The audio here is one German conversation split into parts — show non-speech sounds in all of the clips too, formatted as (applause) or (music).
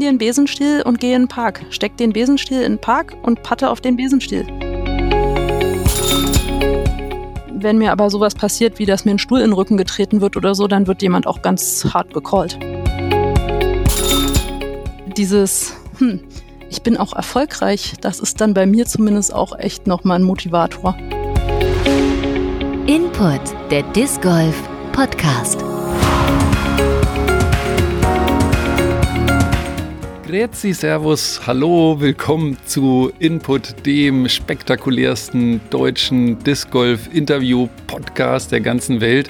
nimm dir einen Besenstiel und geh in den Park. Steck den Besenstiel in den Park und patte auf den Besenstiel. Wenn mir aber sowas passiert, wie dass mir ein Stuhl in den Rücken getreten wird oder so, dann wird jemand auch ganz hart gecallt. Dieses, hm, ich bin auch erfolgreich, das ist dann bei mir zumindest auch echt nochmal ein Motivator. Input, der Disc Golf Podcast. Grüezi, Servus, hallo, willkommen zu Input, dem spektakulärsten deutschen Disc Golf Interview Podcast der ganzen Welt.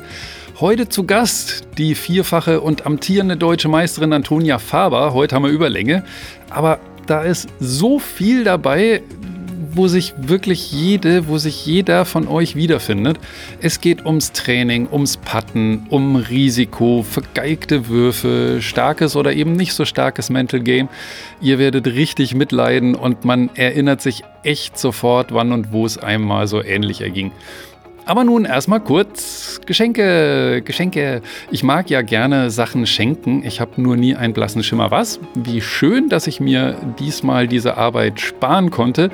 Heute zu Gast die vierfache und amtierende deutsche Meisterin Antonia Faber. Heute haben wir Überlänge, aber da ist so viel dabei, wo sich wirklich jede, wo sich jeder von euch wiederfindet. Es geht ums Training, ums Patten, um Risiko, vergeigte Würfe, starkes oder eben nicht so starkes Mental Game. Ihr werdet richtig mitleiden und man erinnert sich echt sofort, wann und wo es einem mal so ähnlich erging. Aber nun erstmal kurz Geschenke, Geschenke. Ich mag ja gerne Sachen schenken. Ich habe nur nie einen blassen Schimmer was. Wie schön, dass ich mir diesmal diese Arbeit sparen konnte,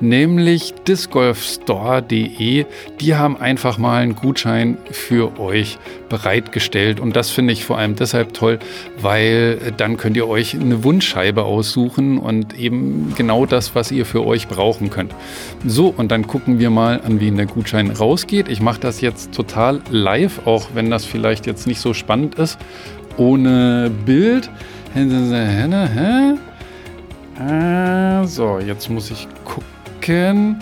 nämlich discgolfstore.de. Die haben einfach mal einen Gutschein für euch bereitgestellt und das finde ich vor allem deshalb toll, weil dann könnt ihr euch eine Wunschscheibe aussuchen und eben genau das, was ihr für euch brauchen könnt. So, und dann gucken wir mal, an wen der Gutschein rausgeht geht. Ich mache das jetzt total live, auch wenn das vielleicht jetzt nicht so spannend ist. Ohne Bild. So, jetzt muss ich gucken.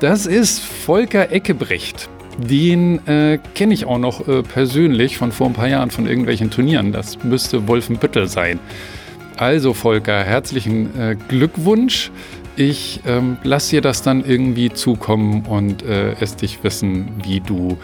Das ist Volker Eckebrecht. Den äh, kenne ich auch noch äh, persönlich von vor ein paar Jahren von irgendwelchen Turnieren. Das müsste Wolfenbüttel sein. Also Volker, herzlichen äh, Glückwunsch. Ich ähm, lasse dir das dann irgendwie zukommen und äh, es dich wissen, wie du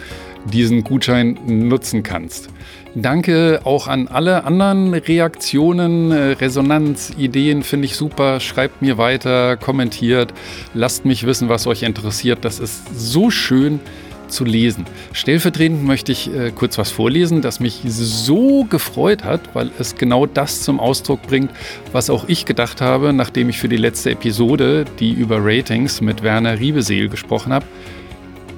diesen Gutschein nutzen kannst. Danke auch an alle anderen Reaktionen, äh, Resonanz, Ideen finde ich super. Schreibt mir weiter, kommentiert, lasst mich wissen, was euch interessiert. Das ist so schön zu lesen. Stellvertretend möchte ich äh, kurz was vorlesen, das mich so gefreut hat, weil es genau das zum Ausdruck bringt, was auch ich gedacht habe, nachdem ich für die letzte Episode, die über Ratings mit Werner Riebeseel gesprochen habe.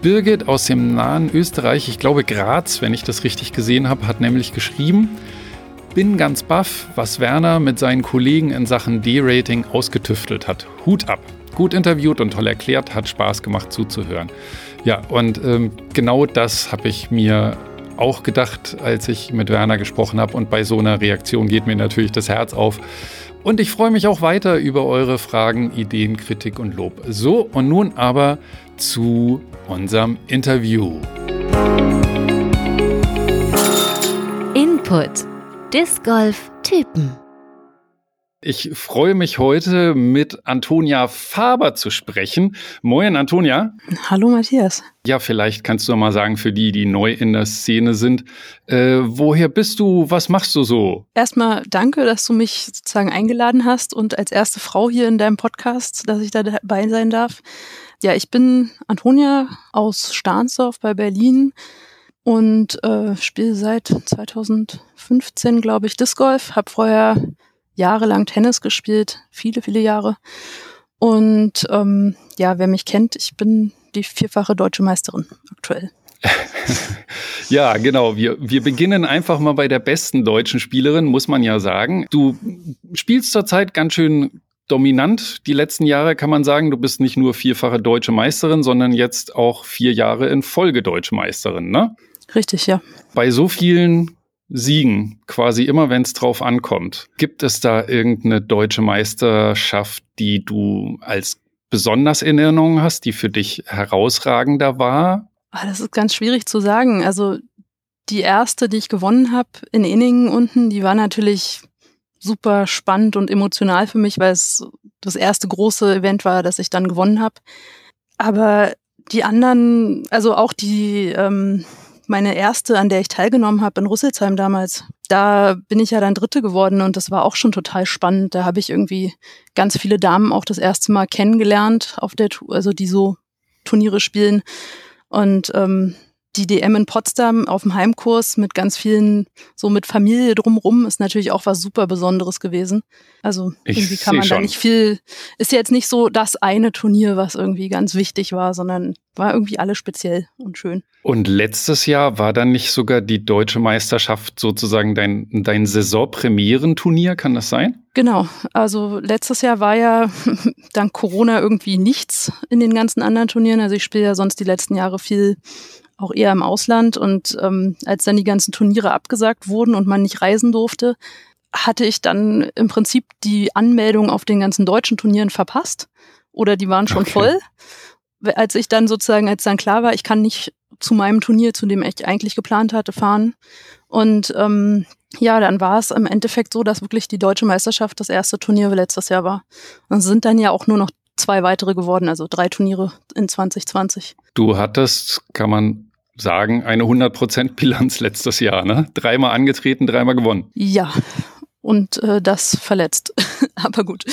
Birgit aus dem nahen Österreich, ich glaube Graz, wenn ich das richtig gesehen habe, hat nämlich geschrieben, bin ganz baff, was Werner mit seinen Kollegen in Sachen D-Rating ausgetüftelt hat. Hut ab. Gut interviewt und toll erklärt, hat Spaß gemacht zuzuhören. Ja, und ähm, genau das habe ich mir auch gedacht, als ich mit Werner gesprochen habe. Und bei so einer Reaktion geht mir natürlich das Herz auf. Und ich freue mich auch weiter über eure Fragen, Ideen, Kritik und Lob. So, und nun aber zu unserem Interview. Input. Disc Golf Typen. Ich freue mich heute mit Antonia Faber zu sprechen. Moin, Antonia. Hallo, Matthias. Ja, vielleicht kannst du mal sagen, für die, die neu in der Szene sind, äh, woher bist du? Was machst du so? Erstmal danke, dass du mich sozusagen eingeladen hast und als erste Frau hier in deinem Podcast, dass ich da dabei sein darf. Ja, ich bin Antonia aus Stahnsdorf bei Berlin und äh, spiele seit 2015, glaube ich, Disc Golf. Habe vorher jahrelang Tennis gespielt, viele, viele Jahre. Und ähm, ja, wer mich kennt, ich bin die vierfache deutsche Meisterin aktuell. (laughs) ja, genau. Wir, wir beginnen einfach mal bei der besten deutschen Spielerin, muss man ja sagen. Du spielst zurzeit ganz schön dominant. Die letzten Jahre kann man sagen, du bist nicht nur vierfache deutsche Meisterin, sondern jetzt auch vier Jahre in Folge deutsche Meisterin, ne? Richtig, ja. Bei so vielen Siegen, quasi immer, wenn es drauf ankommt. Gibt es da irgendeine deutsche Meisterschaft, die du als besonders in Erinnerung hast, die für dich herausragender war? Ah, das ist ganz schwierig zu sagen. Also die erste, die ich gewonnen habe in Inningen unten, die war natürlich super spannend und emotional für mich, weil es das erste große Event war, das ich dann gewonnen habe. Aber die anderen, also auch die ähm, meine erste, an der ich teilgenommen habe in Rüsselsheim damals. Da bin ich ja dann Dritte geworden und das war auch schon total spannend. Da habe ich irgendwie ganz viele Damen auch das erste Mal kennengelernt auf der, also die so Turniere spielen. Und ähm, die DM in Potsdam auf dem Heimkurs mit ganz vielen, so mit Familie drumrum, ist natürlich auch was super Besonderes gewesen. Also Ich irgendwie kann man seh da schon. nicht viel, ist jetzt nicht so das eine Turnier, was irgendwie ganz wichtig war, sondern war irgendwie alle speziell und schön. Und letztes Jahr war dann nicht sogar die deutsche Meisterschaft sozusagen dein, dein Saisonpremierenturnier, kann das sein? Genau, also letztes Jahr war ja (laughs) dank Corona irgendwie nichts in den ganzen anderen Turnieren. Also ich spiele ja sonst die letzten Jahre viel auch eher im Ausland und ähm, als dann die ganzen Turniere abgesagt wurden und man nicht reisen durfte, hatte ich dann im Prinzip die Anmeldung auf den ganzen deutschen Turnieren verpasst oder die waren schon Okay. voll. Als ich dann sozusagen, als dann klar war, ich kann nicht zu meinem Turnier, zu dem ich eigentlich geplant hatte, fahren. Und ähm, ja, dann war es im Endeffekt so, dass wirklich die deutsche Meisterschaft das erste Turnier letztes Jahr war. Und es sind dann ja auch nur noch zwei weitere geworden, also drei Turniere in 2020. Du hattest, kann man sagen, eine 100% Bilanz letztes Jahr, ne? Dreimal angetreten, dreimal gewonnen. Ja, und äh, das verletzt. (laughs) Aber gut.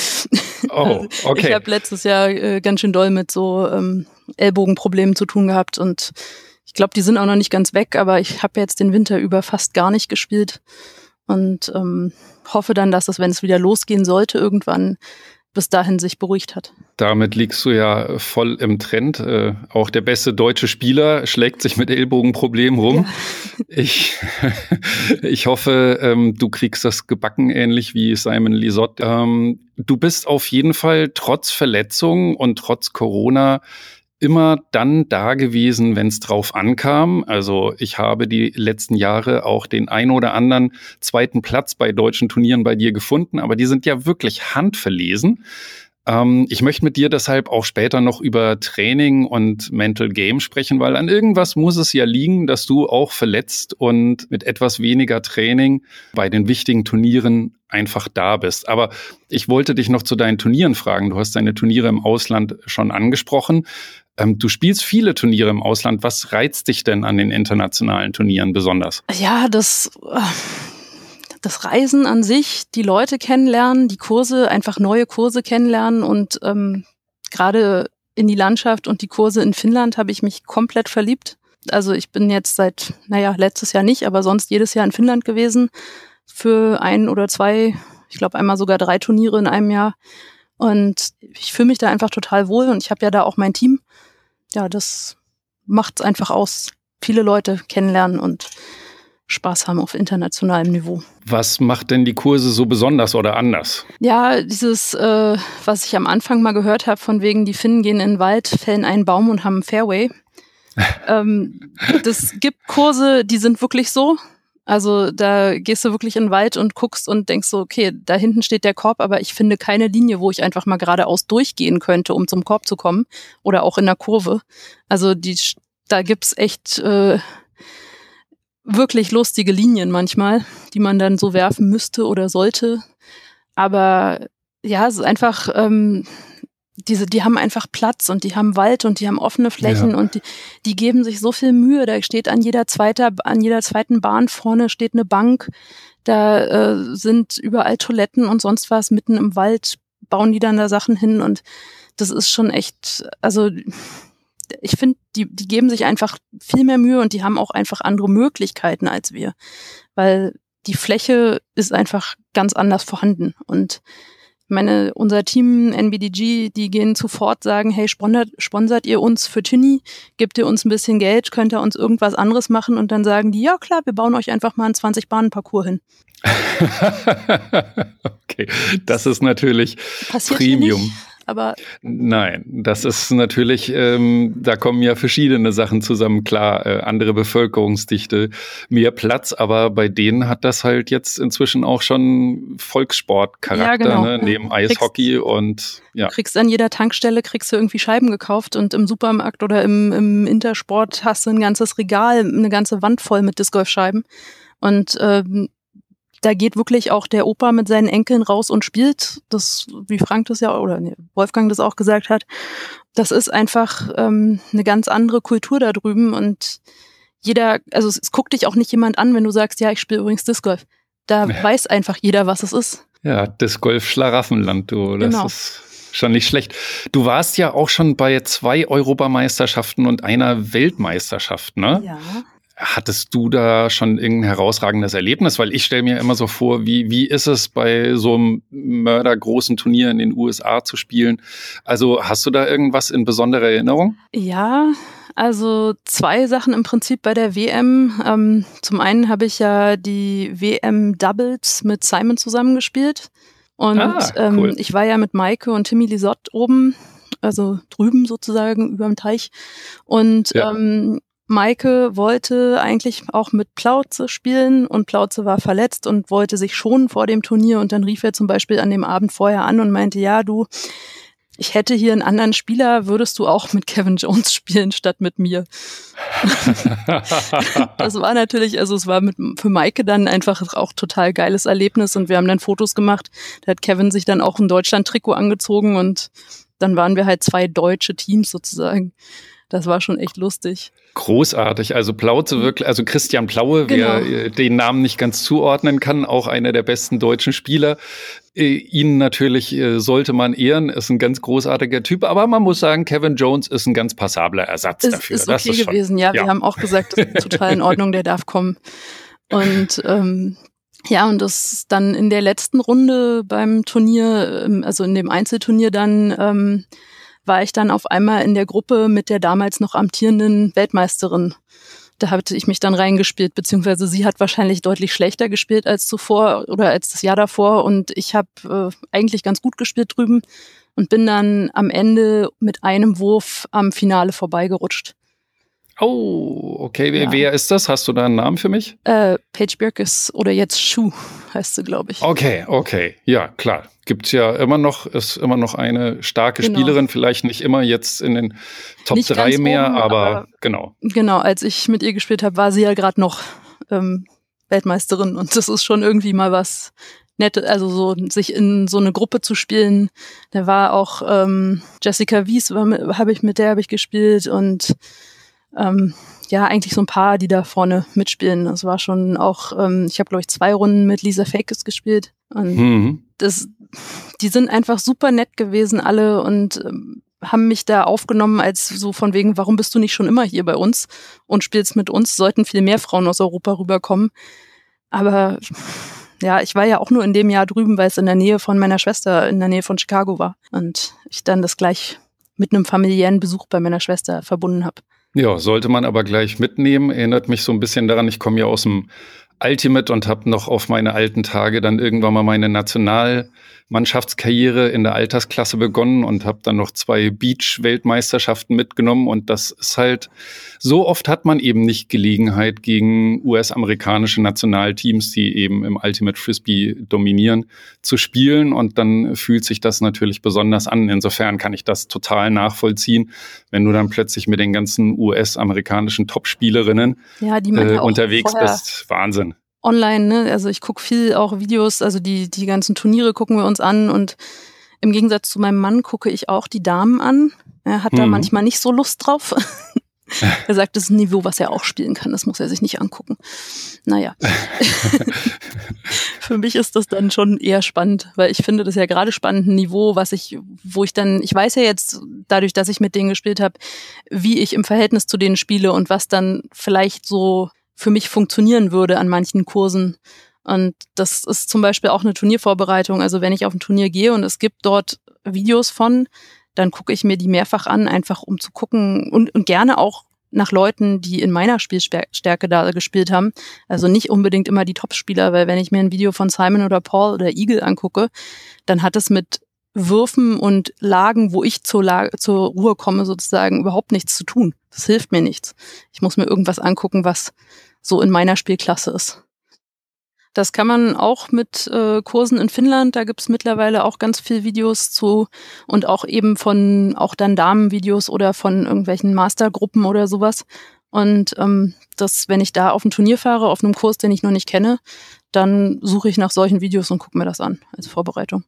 Oh, Ich okay. habe letztes Jahr äh, ganz schön doll mit so ähm, Ellbogenproblemen zu tun gehabt und ich glaube, die sind auch noch nicht ganz weg, aber ich habe jetzt den Winter über fast gar nicht gespielt und ähm, hoffe dann, dass es, wenn es wieder losgehen sollte, irgendwann bis dahin sich beruhigt hat. Damit liegst du ja voll im Trend. Äh, auch der beste deutsche Spieler schlägt sich mit Ellbogenproblemen rum. (laughs) Ich, (laughs) ich hoffe, ähm, du kriegst das gebacken, ähnlich wie Simon Lisotte. Ähm, du bist auf jeden Fall trotz Verletzung und trotz Corona immer dann da gewesen, wenn es drauf ankam. Also ich habe die letzten Jahre auch den ein oder anderen zweiten Platz bei deutschen Turnieren bei dir gefunden, aber die sind ja wirklich handverlesen. Ähm, ich möchte mit dir deshalb auch später noch über Training und Mental Game sprechen, weil an irgendwas muss es ja liegen, dass du auch verletzt und mit etwas weniger Training bei den wichtigen Turnieren einfach da bist. Aber ich wollte dich noch zu deinen Turnieren fragen. Du hast deine Turniere im Ausland schon angesprochen. Ähm, du spielst viele Turniere im Ausland. Was reizt dich denn an den internationalen Turnieren besonders? Ja, das, äh, das Reisen an sich, die Leute kennenlernen, die Kurse, einfach neue Kurse kennenlernen und ähm, gerade in die Landschaft und die Kurse in Finnland habe ich mich komplett verliebt. Also ich bin jetzt seit, naja, letztes Jahr nicht, aber sonst jedes Jahr in Finnland gewesen für ein oder zwei, ich glaube einmal sogar drei Turniere in einem Jahr. Und ich fühle mich da einfach total wohl und ich habe ja da auch mein Team. Ja, das macht's einfach aus. Viele Leute kennenlernen und Spaß haben auf internationalem Niveau. Was macht denn die Kurse so besonders oder anders? Ja, dieses, äh, was ich am Anfang mal gehört habe, von wegen, die Finnen gehen in den Wald, fällen einen Baum und haben einen Fairway. (laughs) ähm, das gibt Kurse, die sind wirklich so. Also da gehst du wirklich in den Wald und guckst und denkst so, okay, da hinten steht der Korb, aber ich finde keine Linie, wo ich einfach mal geradeaus durchgehen könnte, um zum Korb zu kommen. Oder auch in der Kurve. Also die, da gibt's echt äh, wirklich lustige Linien manchmal, die man dann so werfen müsste oder sollte. Aber ja, es ist einfach, ähm, diese, die haben einfach Platz und die haben Wald und die haben offene Flächen Ja. und die, die geben sich so viel Mühe. Da steht an jeder zweiter, an jeder zweiten Bahn vorne steht eine Bank. Da äh, sind überall Toiletten und sonst was mitten im Wald bauen die dann da Sachen hin und das ist schon echt, also ich finde, die, die geben sich einfach viel mehr Mühe und die haben auch einfach andere Möglichkeiten als wir, weil die Fläche ist einfach ganz anders vorhanden und meine, unser Team NBDG, die gehen sofort sagen, hey, sponsert, sponsert ihr uns für Tini, gebt ihr uns ein bisschen Geld, könnt ihr uns irgendwas anderes machen und dann sagen die, ja klar, wir bauen euch einfach mal einen 20-Bahnen-Parcours hin. (laughs) okay, das ist natürlich Passiert Premium. Aber Nein, das ist natürlich, ähm, da kommen ja verschiedene Sachen zusammen. Klar, äh, andere Bevölkerungsdichte, mehr Platz, aber bei denen hat das halt jetzt inzwischen auch schon Volkssportcharakter, Ja, genau. ne? neben Eishockey und ja. kriegst an jeder Tankstelle kriegst du irgendwie Scheiben gekauft und im Supermarkt oder im, im Intersport hast du ein ganzes Regal, eine ganze Wand voll mit Disc Golf Scheiben und ähm, da geht wirklich auch der Opa mit seinen Enkeln raus und spielt. Das, wie Frank das ja oder nee, Wolfgang das auch gesagt hat, das ist einfach ähm, eine ganz andere Kultur da drüben und jeder, also es, es guckt dich auch nicht jemand an, wenn du sagst, ja, ich spiele übrigens Disc Golf. Da Ja. weiß einfach jeder, was es ist. Ja, das Golf-Schlaraffenland, du. Das Genau. ist schon nicht schlecht. Du warst ja auch schon bei zwei Europameisterschaften und einer Weltmeisterschaft, ne? Ja. Hattest du da schon irgendein herausragendes Erlebnis? Weil ich stelle mir immer so vor, wie, wie ist es bei so einem mördergroßen Turnier in den USA zu spielen? Also hast du da irgendwas in besonderer Erinnerung? Ja, also zwei Sachen im Prinzip bei der WM. Ähm, zum einen habe ich ja die WM Doubles mit Simon zusammengespielt. Und Ah, cool. ähm, ich war ja mit Maike und Timmy Lisotte oben, also drüben sozusagen über dem Teich. Und Ja. ähm, Maike wollte eigentlich auch mit Plauze spielen und Plauze war verletzt und wollte sich schonen vor dem Turnier und dann rief er zum Beispiel an dem Abend vorher an und meinte, ja, du, ich hätte hier einen anderen Spieler, würdest du auch mit Kevin Jones spielen statt mit mir? (laughs) Das war natürlich, also es war mit, für Maike dann einfach auch total geiles Erlebnis und wir haben dann Fotos gemacht. Da hat Kevin sich dann auch ein Deutschland-Trikot angezogen und dann waren wir halt zwei deutsche Teams sozusagen. Das war schon echt lustig. Großartig. Also Plauze wirklich, also Christian Plaue, wer Genau. äh, den Namen nicht ganz zuordnen kann, auch einer der besten deutschen Spieler. Äh, ihn natürlich äh, sollte man ehren, ist ein ganz großartiger Typ, aber man muss sagen, Kevin Jones ist ein ganz passabler Ersatz Ist, dafür. ist das okay ist schon, gewesen, ja. ja. Wir haben auch gesagt, das ist total in Ordnung, der darf kommen. Und ähm, ja, und das dann in der letzten Runde beim Turnier, ähm, also in dem Einzelturnier dann, ähm, war ich dann auf einmal in der Gruppe mit der damals noch amtierenden Weltmeisterin. Da hatte ich mich dann reingespielt, beziehungsweise sie hat wahrscheinlich deutlich schlechter gespielt als zuvor oder als das Jahr davor. Und ich habe äh, eigentlich ganz gut gespielt drüben und bin dann am Ende mit einem Wurf am Finale vorbeigerutscht. Oh, okay. Wer, Ja. wer ist das? Hast du da einen Namen für mich? Äh, Paige Birkes oder jetzt Schuh heißt sie, glaube ich. Okay, okay. Ja, klar. Gibt's ja immer noch, ist immer noch eine starke Genau. Spielerin, vielleicht nicht immer jetzt in den Top Nicht 3 ganz mehr, oben, aber, aber- genau. Genau, als ich mit ihr gespielt habe, war sie ja gerade noch ähm, Weltmeisterin und das ist schon irgendwie mal was Nettes, also so sich in so eine Gruppe zu spielen. Da war auch ähm, Jessica Wies, habe ich mit der habe ich gespielt und ähm, ja eigentlich so ein paar, die da vorne mitspielen. Das war schon auch, ähm, ich habe glaube ich zwei Runden mit Lisa Fakes gespielt und Mhm. das, die sind einfach super nett gewesen alle und ähm, haben mich da aufgenommen als so von wegen, warum bist du nicht schon immer hier bei uns und spielst mit uns? Sollten viel mehr Frauen aus Europa rüberkommen. Aber ja, ich war ja auch nur in dem Jahr drüben, weil es in der Nähe von meiner Schwester, in der Nähe von Chicago war. Und ich dann das gleich mit einem familiären Besuch bei meiner Schwester verbunden habe. Ja, sollte man aber gleich mitnehmen. Erinnert mich so ein bisschen daran, ich komme ja aus dem Ultimate und habe noch auf meine alten Tage dann irgendwann mal meine Nationalmannschaftskarriere in der Altersklasse begonnen und habe dann noch zwei Beach-Weltmeisterschaften mitgenommen. Und das ist halt, so oft hat man eben nicht Gelegenheit gegen US-amerikanische Nationalteams, die eben im Ultimate Frisbee dominieren, zu spielen. Und dann fühlt sich das natürlich besonders an. Insofern kann ich das total nachvollziehen, wenn du dann plötzlich mit den ganzen US-amerikanischen Top-Spielerinnen Ja, äh, unterwegs bist. Wahnsinn. Online, ne? Also ich gucke viel auch Videos, also die, die ganzen Turniere gucken wir uns an und im Gegensatz zu meinem Mann gucke ich auch die Damen an. Er hat da Mhm. manchmal nicht so Lust drauf. (laughs) er sagt, das ist ein Niveau, was er auch spielen kann, das muss er sich nicht angucken. Naja. (laughs) Für mich ist das dann schon eher spannend, weil ich finde das ja gerade spannend, ein Niveau, was ich, wo ich dann, ich weiß ja jetzt, dadurch, dass ich mit denen gespielt habe, wie ich im Verhältnis zu denen spiele und was dann vielleicht so für mich funktionieren würde an manchen Kursen. Und das ist zum Beispiel auch eine Turniervorbereitung. Also wenn ich auf ein Turnier gehe und es gibt dort Videos von, dann gucke ich mir die mehrfach an, einfach um zu gucken und, und gerne auch nach Leuten, die in meiner Spielstärke da gespielt haben. Also nicht unbedingt immer die Topspieler, weil wenn ich mir ein Video von Simon oder Paul oder Eagle angucke, dann hat es mit Würfen und Lagen, wo ich zur, Lage, zur Ruhe komme, sozusagen überhaupt nichts zu tun. Das hilft mir nichts. Ich muss mir irgendwas angucken, was so in meiner Spielklasse ist. Das kann man auch mit äh, Kursen in Finnland, da gibt's mittlerweile auch ganz viel Videos zu und auch eben von auch dann Damenvideos oder von irgendwelchen Mastergruppen oder sowas. Und ähm, das, wenn ich da auf ein Turnier fahre, auf einem Kurs, den ich noch nicht kenne, dann suche ich nach solchen Videos und gucke mir das an als Vorbereitung.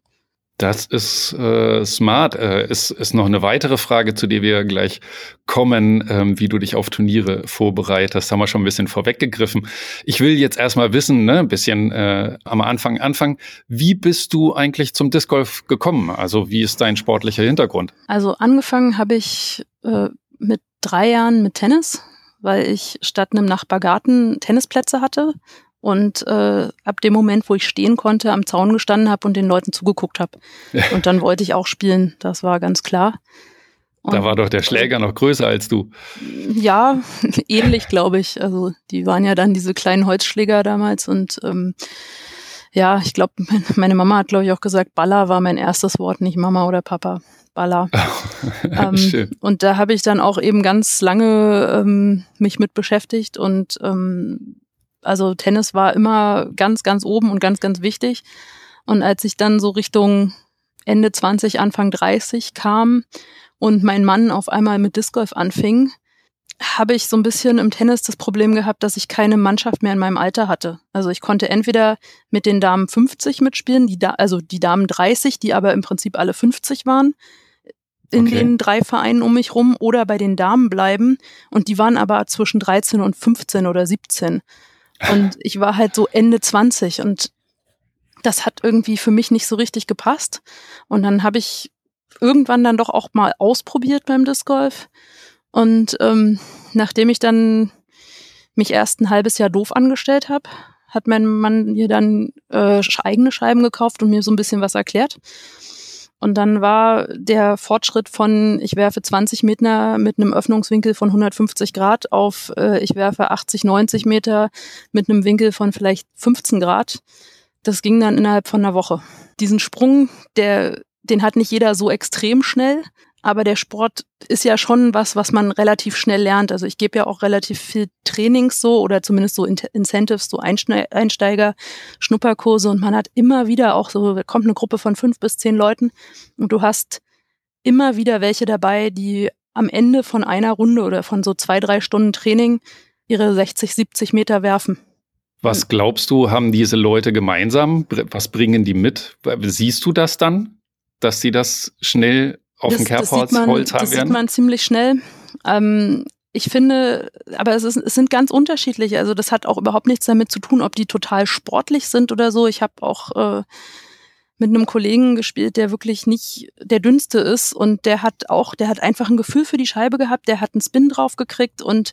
Das ist äh, smart. Äh, ist, ist noch eine weitere Frage, zu der wir gleich kommen, ähm, wie du dich auf Turniere vorbereitest. Haben wir schon ein bisschen vorweggegriffen. Ich will jetzt erstmal wissen, ne, ein bisschen äh, am Anfang anfangen. Wie bist du eigentlich zum Disc Golf gekommen? Also wie ist dein sportlicher Hintergrund? Also angefangen habe ich äh, mit drei Jahren mit Tennis, weil ich statt einem Nachbargarten Tennisplätze hatte und äh, ab dem Moment, wo ich stehen konnte, am Zaun gestanden habe und den Leuten zugeguckt habe. Und dann wollte ich auch spielen, das war ganz klar. Und da war doch der Schläger noch größer als du. Ja, (laughs) ähnlich, glaube ich. Also die waren ja dann diese kleinen Holzschläger damals und ähm, ja, ich glaube, meine Mama hat, glaube ich, auch gesagt, Baller war mein erstes Wort, nicht Mama oder Papa. Baller. (laughs) ähm, und da habe ich dann auch eben ganz lange ähm, mich mit beschäftigt und ähm, also Tennis war immer ganz, ganz oben und ganz, ganz wichtig. Und als ich dann so Richtung Ende 20, Anfang 30 kam und mein Mann auf einmal mit Disc Golf anfing, habe ich so ein bisschen im Tennis das Problem gehabt, dass ich keine Mannschaft mehr in meinem Alter hatte. Also ich konnte entweder mit den Damen 50 mitspielen, die da also die Damen 30, die aber im Prinzip alle 50 waren in okay. den drei Vereinen um mich rum oder bei den Damen bleiben und die waren aber zwischen 13 und 15 oder 17. Und ich war halt so Ende 20 und das hat irgendwie für mich nicht so richtig gepasst. Und dann habe ich irgendwann dann doch auch mal ausprobiert beim Disc Golf. Und ähm, nachdem ich dann mich erst ein halbes Jahr doof angestellt habe, hat mein Mann mir dann äh, eigene Scheiben gekauft und mir so ein bisschen was erklärt. Und dann war der Fortschritt von, ich werfe 20 Meter mit einem Öffnungswinkel von 150 Grad auf, äh, ich werfe 80, 90 Meter mit einem Winkel von vielleicht 15 Grad. Das ging dann innerhalb von einer Woche. Diesen Sprung, der, den hat nicht jeder so extrem schnell, aber der Sport ist ja schon was, was man relativ schnell lernt. Also ich gebe ja auch relativ viel Trainings so oder zumindest so Incentives, so Einsteiger, Schnupperkurse und man hat immer wieder auch so, kommt eine Gruppe von fünf bis zehn Leuten und du hast immer wieder welche dabei, die am Ende von einer Runde oder von so zwei, drei Stunden Training ihre 60, 70 Meter werfen. Was glaubst du, haben diese Leute gemeinsam? Was bringen die mit? Siehst du das dann, dass sie das schnell auf dem Kerbholz das Holz haben Das werden? sieht man ziemlich schnell. Ähm, ich finde, aber es, ist, es sind ganz unterschiedliche. Also das hat auch überhaupt nichts damit zu tun, ob die total sportlich sind oder so. Ich habe auch äh, mit einem Kollegen gespielt, der wirklich nicht der dünnste ist und der hat auch, der hat einfach ein Gefühl für die Scheibe gehabt, der hat einen Spin drauf gekriegt und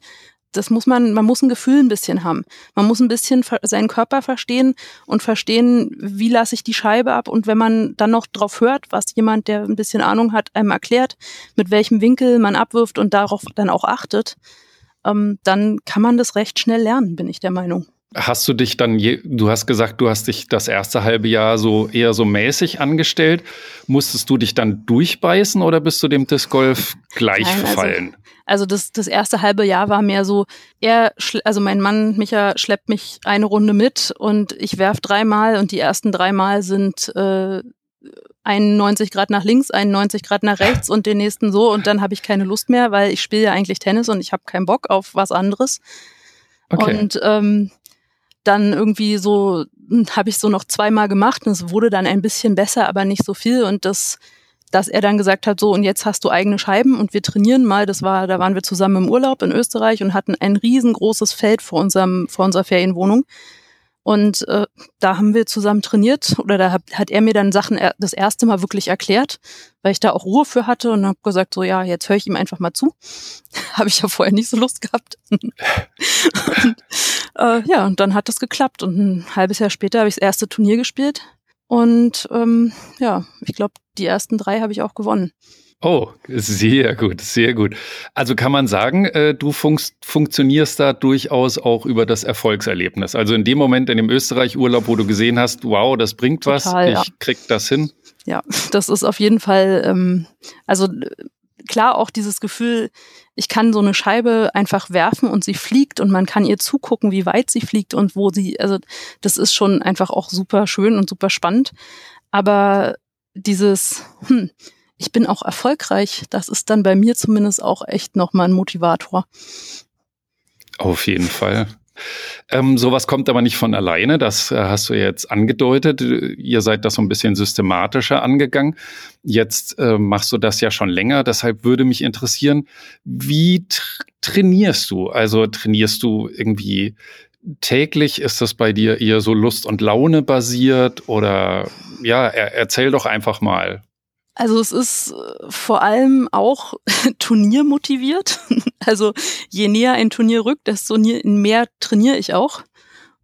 das muss man, man muss ein Gefühl ein bisschen haben. Man muss ein bisschen seinen Körper verstehen und verstehen, wie lasse ich die Scheibe ab. Und wenn man dann noch drauf hört, was jemand, der ein bisschen Ahnung hat, einem erklärt, mit welchem Winkel man abwirft und darauf dann auch achtet, ähm, dann kann man das recht schnell lernen, bin ich der Meinung. Hast du dich dann, je, du hast gesagt, du hast dich das erste halbe Jahr so eher so mäßig angestellt. Musstest du dich dann durchbeißen oder bist du dem Disc Golf gleich Nein, verfallen? Also also das, das erste halbe Jahr war mehr so, er, also mein Mann Micha schleppt mich eine Runde mit und ich werf dreimal und die ersten dreimal sind äh, 91 Grad nach links, 91 Grad nach rechts und den nächsten so und dann habe ich keine Lust mehr, weil ich spiele ja eigentlich Tennis und ich habe keinen Bock auf was anderes. Okay. Und ähm, dann irgendwie so hm, habe ich so noch zweimal gemacht und es wurde dann ein bisschen besser, aber nicht so viel und das dass er dann gesagt hat, so und jetzt hast du eigene Scheiben und wir trainieren mal. Das war, da waren wir zusammen im Urlaub in Österreich und hatten ein riesengroßes Feld vor unserem, vor unserer Ferienwohnung. Und äh, da haben wir zusammen trainiert oder da hat, hat er mir dann Sachen er, das erste Mal wirklich erklärt, weil ich da auch Ruhe für hatte und habe gesagt, so ja, jetzt höre ich ihm einfach mal zu. (laughs) habe ich ja vorher nicht so Lust gehabt. (laughs) und, äh, ja, und dann hat das geklappt und ein halbes Jahr später habe ich das erste Turnier gespielt und ähm, ja, ich glaube, die ersten drei habe ich auch gewonnen. Oh, sehr gut, sehr gut. Also kann man sagen, äh, du fun funktionierst da durchaus auch über das Erfolgserlebnis. Also in dem Moment in dem Österreich-Urlaub, wo du gesehen hast, wow, das bringt Total, was, ich ja. krieg das hin. Ja, das ist auf jeden Fall, ähm, also klar auch dieses Gefühl, ich kann so eine Scheibe einfach werfen und sie fliegt und man kann ihr zugucken, wie weit sie fliegt und wo sie, also das ist schon einfach auch super schön und super spannend. Aber dieses, hm, ich bin auch erfolgreich, das ist dann bei mir zumindest auch echt nochmal ein Motivator. Auf jeden Fall. Ähm, sowas kommt aber nicht von alleine, das äh, hast du jetzt angedeutet. Ihr seid das so ein bisschen systematischer angegangen. Jetzt äh, machst du das ja schon länger, deshalb würde mich interessieren, wie tr trainierst du? Also trainierst du irgendwie täglich? Ist das bei dir eher so Lust und Laune basiert? Oder ja, er, erzähl doch einfach mal. Also es ist äh, vor allem auch (laughs) turniermotiviert. (laughs) Also je näher ein Turnier rückt, desto mehr trainiere ich auch.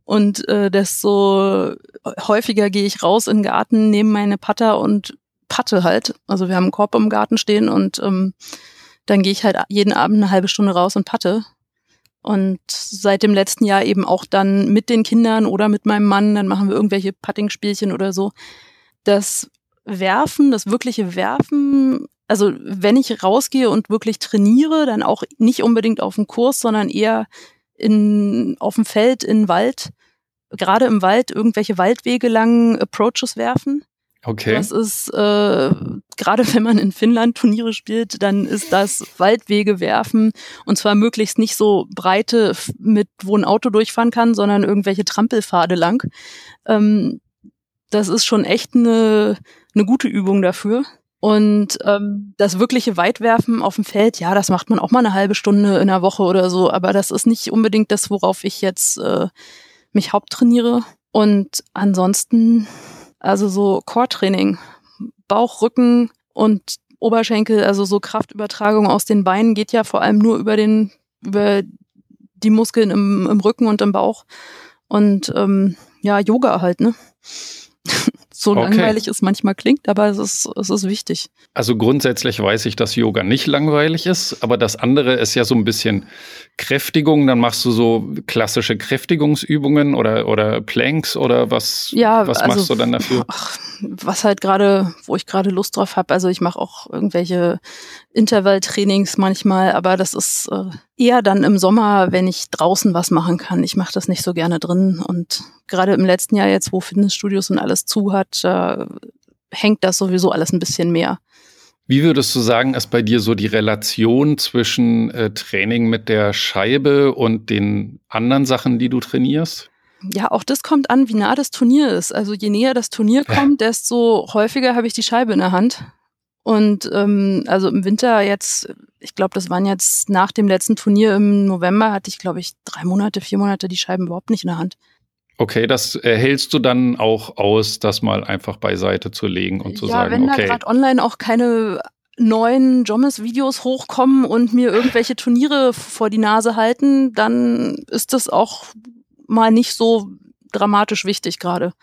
Und äh, desto häufiger gehe ich raus in den Garten, nehme meine Putter und patte halt. Also wir haben einen Korb im Garten stehen und ähm, dann gehe ich halt jeden Abend eine halbe Stunde raus und patte. Und seit dem letzten Jahr eben auch dann mit den Kindern oder mit meinem Mann, dann machen wir irgendwelche Putting-Spielchen oder so. Das Werfen, das wirkliche Werfen, also wenn ich rausgehe und wirklich trainiere, dann auch nicht unbedingt auf dem Kurs, sondern eher in, auf dem Feld, in Wald, gerade im Wald irgendwelche Waldwege lang Approaches werfen. Okay. Das ist, äh, gerade wenn man in Finnland Turniere spielt, dann ist das Waldwege werfen und zwar möglichst nicht so breite, mit wo ein Auto durchfahren kann, sondern irgendwelche Trampelpfade lang. Ähm, das ist schon echt eine, eine gute Übung dafür. Und ähm, das wirkliche Weitwerfen auf dem Feld, ja, das macht man auch mal eine halbe Stunde in der Woche oder so, aber das ist nicht unbedingt das, worauf ich jetzt äh, mich haupttrainiere. Und ansonsten also so Core-Training, Bauch, Rücken und Oberschenkel, also so Kraftübertragung aus den Beinen geht ja vor allem nur über den, über die Muskeln im, im Rücken und im Bauch. Und ähm, ja, Yoga halt, ne? So okay. langweilig es manchmal klingt, aber es ist, es ist wichtig. Also grundsätzlich weiß ich, dass Yoga nicht langweilig ist, aber das andere ist ja so ein bisschen Kräftigung. Dann machst du so klassische Kräftigungsübungen oder, oder Planks oder was, ja, was also, machst du dann dafür? Ach, was halt gerade, wo ich gerade Lust drauf habe. Also ich mache auch irgendwelche Intervalltrainings manchmal, aber das ist äh, eher dann im Sommer, wenn ich draußen was machen kann. Ich mache das nicht so gerne drin. Und gerade im letzten Jahr jetzt, wo Fitnessstudios und alles zu hat, äh, hängt das sowieso alles ein bisschen mehr. Wie würdest du sagen, ist bei dir so die Relation zwischen äh, Training mit der Scheibe und den anderen Sachen, die du trainierst? Ja, auch das kommt an, wie nah das Turnier ist. Also je näher das Turnier (laughs) kommt, desto häufiger habe ich die Scheibe in der Hand. Und ähm, also im Winter jetzt, ich glaube, das waren jetzt nach dem letzten Turnier im November, hatte ich, glaube ich, drei Monate, vier Monate die Scheiben überhaupt nicht in der Hand. Okay, das erhältst du dann auch aus, das mal einfach beiseite zu legen und zu ja, sagen, wenn okay. da gerade online auch keine neuen Jommes-Videos hochkommen und mir irgendwelche Turniere vor die Nase halten, dann ist das auch mal nicht so dramatisch wichtig gerade.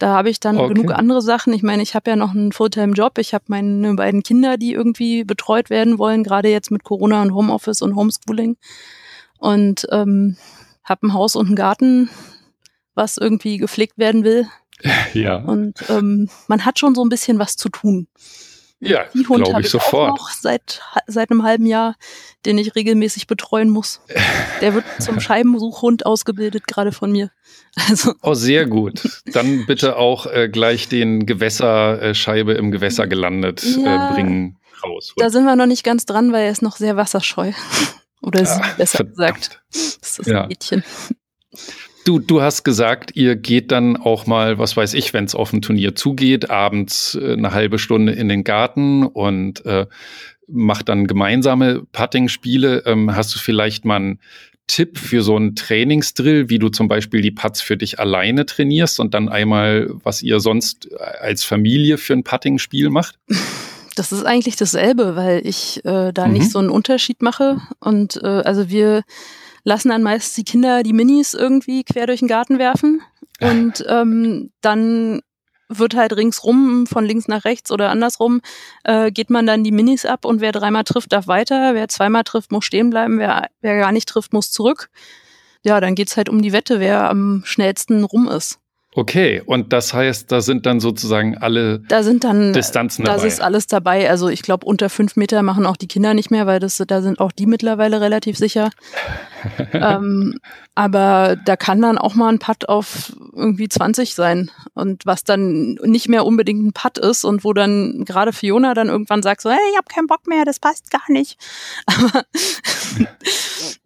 Da habe ich dann okay. genug andere Sachen. Ich meine, ich habe ja noch einen Fulltime-Job. Ich habe meine beiden Kinder, die irgendwie betreut werden wollen, gerade jetzt mit Corona und Homeoffice und Homeschooling. Und ähm, habe ein Haus und einen Garten, was irgendwie gepflegt werden will. (laughs) Ja. Und ähm, man hat schon so ein bisschen was zu tun. Ja, glaube ich, ich sofort. Auch noch seit, seit einem halben Jahr, den ich regelmäßig betreuen muss. Der wird zum (laughs) Scheibensuchhund ausgebildet, gerade von mir. Also. Oh, sehr gut. Dann bitte auch äh, gleich den Gewässerscheibe äh, im Gewässer gelandet äh, ja, äh, bringen raus. Da sind wir noch nicht ganz dran, weil er ist noch sehr wasserscheu. (laughs) Oder ja, sie, besser verdammt. gesagt. Das ist ja. ein Mädchen. Du, du hast gesagt, ihr geht dann auch mal, was weiß ich, wenn es auf ein Turnier zugeht, abends äh, eine halbe Stunde in den Garten und äh, macht dann gemeinsame Putting-Spiele. Ähm, hast du vielleicht mal einen Tipp für so einen Trainingsdrill, wie du zum Beispiel die Putts für dich alleine trainierst und dann einmal, was ihr sonst als Familie für ein Putting-Spiel macht? Das ist eigentlich dasselbe, weil ich äh, da mhm. nicht so einen Unterschied mache. Und äh, also wir lassen dann meist die Kinder die Minis irgendwie quer durch den Garten werfen und ähm, dann wird halt ringsrum von links nach rechts oder andersrum äh, geht man dann die Minis ab und wer dreimal trifft, darf weiter, wer zweimal trifft, muss stehen bleiben, wer, wer gar nicht trifft, muss zurück. Ja, dann geht's halt um die Wette, wer am schnellsten rum ist. Okay, und das heißt, da sind dann sozusagen alle da sind dann, Distanzen dabei. Da ist alles dabei. Also ich glaube, unter fünf Meter machen auch die Kinder nicht mehr, weil das, da sind auch die mittlerweile relativ sicher. (laughs) ähm, aber da kann dann auch mal ein Putt auf irgendwie 20 sein. Und was dann nicht mehr unbedingt ein Putt ist und wo dann gerade Fiona dann irgendwann sagt so, hey, ich habe keinen Bock mehr, das passt gar nicht. (laughs) Aber,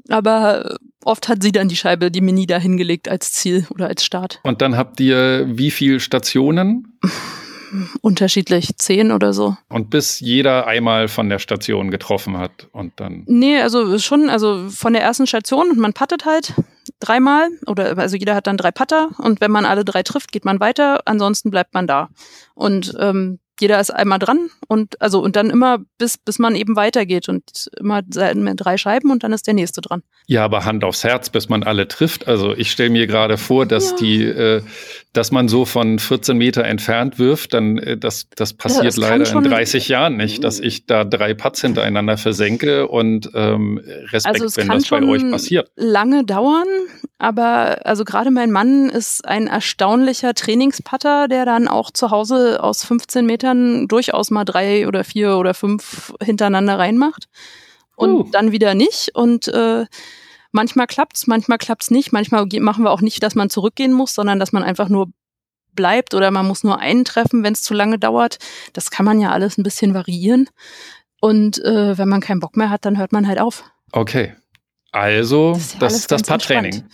aber oft hat sie dann die Scheibe, die Mini da hingelegt als Ziel oder als Start. Und dann habt ihr wie viel Stationen? (laughs) Unterschiedlich, zehn oder so. Und bis jeder einmal von der Station getroffen hat und dann. Nee, also schon, also von der ersten Station, man pattet halt dreimal oder also jeder hat dann drei Patter und wenn man alle drei trifft, geht man weiter, ansonsten bleibt man da. Und ähm, jeder ist einmal dran und also und dann immer bis bis man eben weitergeht und immer drei Scheiben und dann ist der nächste dran. Ja, aber Hand aufs Herz, bis man alle trifft. Also ich stelle mir gerade vor, dass ja. die, äh, dass man so von 14 Meter entfernt wirft, dann äh, das das passiert ja, das leider in 30 Jahren nicht, dass ich da drei Putts hintereinander versenke und ähm, Respekt, also wenn das bei euch passiert. Lange dauern, aber also gerade mein Mann ist ein erstaunlicher Trainingsputter, der dann auch zu Hause aus 15 Metern durchaus mal drei oder vier oder fünf hintereinander reinmacht und uh. dann wieder nicht. Und äh, manchmal klappt's, manchmal klappt's nicht. Manchmal machen wir auch nicht, dass man zurückgehen muss, sondern dass man einfach nur bleibt oder man muss nur einen treffen, wenn es zu lange dauert. Das kann man ja alles ein bisschen variieren. Und äh, wenn man keinen Bock mehr hat, dann hört man halt auf. Okay. Also, das ist ja das, das Paar-Training.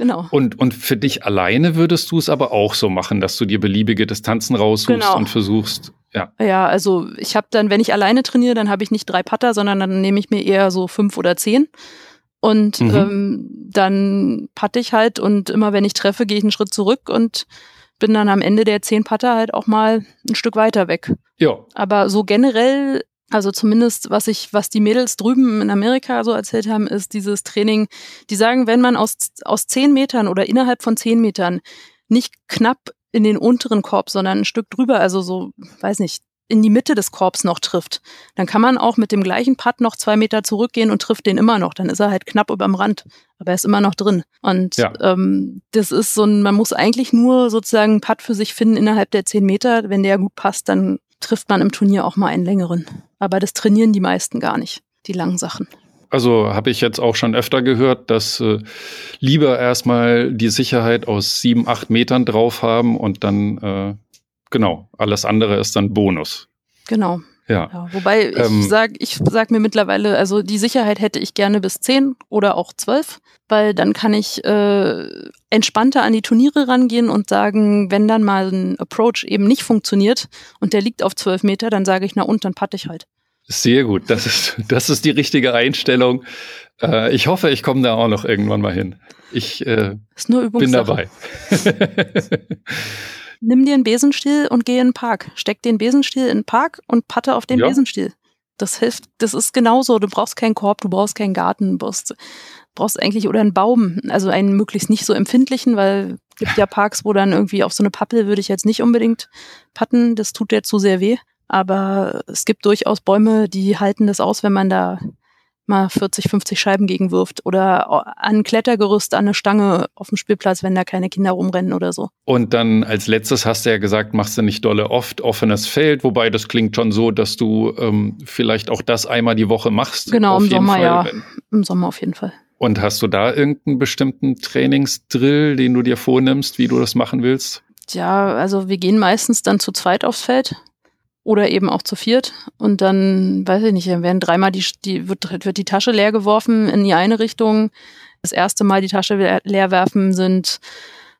Genau. Und, und für dich alleine würdest du es aber auch so machen, dass du dir beliebige Distanzen raussuchst genau. und versuchst, ja. Ja, also ich habe dann, wenn ich alleine trainiere, dann habe ich nicht drei Putter, sondern dann nehme ich mir eher so fünf oder zehn. Und mhm. ähm, dann patte ich halt und immer wenn ich treffe, gehe ich einen Schritt zurück und bin dann am Ende der zehn Putter halt auch mal ein Stück weiter weg. Ja. Aber so generell also zumindest, was ich, was die Mädels drüben in Amerika so erzählt haben, ist dieses Training. Die sagen, wenn man aus, aus zehn Metern oder innerhalb von zehn Metern nicht knapp in den unteren Korb, sondern ein Stück drüber, also so, weiß nicht, in die Mitte des Korbs noch trifft, dann kann man auch mit dem gleichen Putt noch zwei Meter zurückgehen und trifft den immer noch. Dann ist er halt knapp überm Rand, aber er ist immer noch drin. Und ja. ähm, das ist so ein, man muss eigentlich nur sozusagen einen Putt für sich finden innerhalb der zehn Meter. Wenn der gut passt, dann trifft man im Turnier auch mal einen längeren. Aber das trainieren die meisten gar nicht, die langen Sachen. Also habe ich jetzt auch schon öfter gehört, dass äh, lieber erstmal die Sicherheit aus sieben, acht Metern drauf haben und dann, äh, genau, alles andere ist dann Bonus. Genau. Ja. ja wobei ich ähm, sage ich sag mir mittlerweile, also die Sicherheit hätte ich gerne bis zehn oder auch zwölf, weil dann kann ich äh, entspannter an die Turniere rangehen und sagen, wenn dann mal ein Approach eben nicht funktioniert und der liegt auf zwölf Meter, dann sage ich, na und, dann patte ich halt. Sehr gut, das ist, das ist die richtige Einstellung. Äh, ich hoffe, ich komme da auch noch irgendwann mal hin. Ich äh, bin dabei. (laughs) Nimm dir einen Besenstiel und geh in den Park. Steck den Besenstiel in den Park und patte auf den ja. Besenstiel. Das hilft, das ist genauso. Du brauchst keinen Korb, du brauchst keinen Garten, du brauchst, brauchst eigentlich oder einen Baum, also einen möglichst nicht so empfindlichen, weil es gibt ja Parks, wo dann irgendwie auf so eine Pappel würde ich jetzt nicht unbedingt patten, das tut dir zu sehr weh. Aber es gibt durchaus Bäume, die halten das aus, wenn man da mal 40, 50 Scheiben gegenwirft oder an ein Klettergerüst, an eine Stange auf dem Spielplatz, wenn da keine Kinder rumrennen oder so. Und dann als letztes hast du ja gesagt, machst du nicht dolle oft offenes Feld, wobei das klingt schon so, dass du ähm, vielleicht auch das einmal die Woche machst. Genau, im Sommer Fall, ja. Im Sommer auf jeden Fall. Und hast du da irgendeinen bestimmten Trainingsdrill, den du dir vornimmst, wie du das machen willst? Ja, also wir gehen meistens dann zu zweit aufs Feld oder eben auch zu viert. Und dann, weiß ich nicht, werden dreimal die, die wird, wird die Tasche leer geworfen in die eine Richtung. Das erste Mal die Tasche leer werfen sind,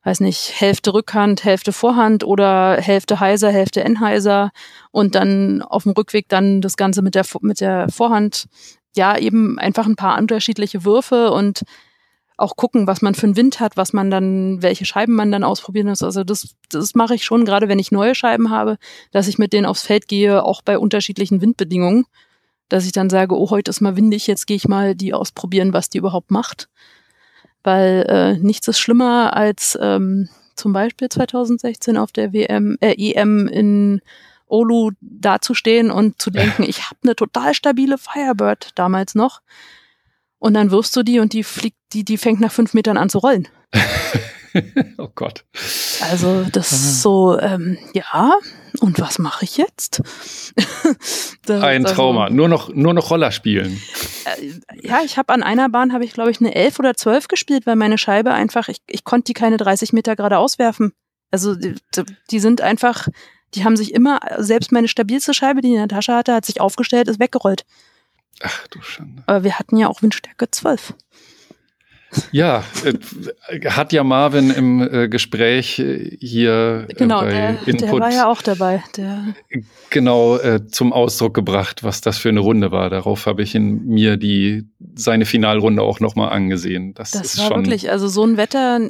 weiß nicht, Hälfte Rückhand, Hälfte Vorhand oder Hälfte Heiser, Hälfte Enheiser. Und dann auf dem Rückweg dann das Ganze mit der, mit der Vorhand. Ja, eben einfach ein paar unterschiedliche Würfe und auch gucken, was man für einen Wind hat, was man dann, welche Scheiben man dann ausprobieren muss. Also das, das mache ich schon, gerade wenn ich neue Scheiben habe, dass ich mit denen aufs Feld gehe, auch bei unterschiedlichen Windbedingungen, dass ich dann sage, oh, heute ist mal windig, jetzt gehe ich mal die ausprobieren, was die überhaupt macht. Weil äh, nichts ist schlimmer als ähm, zum Beispiel 2016 auf der WM, äh, EM in Olu dazustehen und zu (laughs) denken, ich habe eine total stabile Firebird damals noch und dann wirfst du die und die fliegt, die, die fängt nach fünf Metern an zu rollen. (laughs) oh Gott. Also das ist so, ähm, ja, und was mache ich jetzt? (laughs) das, Ein also Trauma. Also, nur noch, nur noch Roller spielen. Äh, ja, ich habe an einer Bahn habe ich glaube ich eine elf oder zwölf gespielt, weil meine Scheibe einfach, ich, ich konnte die keine 30 Meter gerade auswerfen. Also die, die sind einfach, die haben sich immer, selbst meine stabilste Scheibe, die ich in der Tasche hatte, hat sich aufgestellt, ist weggerollt. Ach du Schande. Aber wir hatten ja auch Windstärke 12. Ja, äh, hat ja Marvin im äh, Gespräch äh, hier genau, bei der, Input der war ja auch dabei. Der genau äh, zum Ausdruck gebracht, was das für eine Runde war. Darauf habe ich in mir die seine Finalrunde auch nochmal angesehen. Das, das ist war wirklich, also so ein Wetter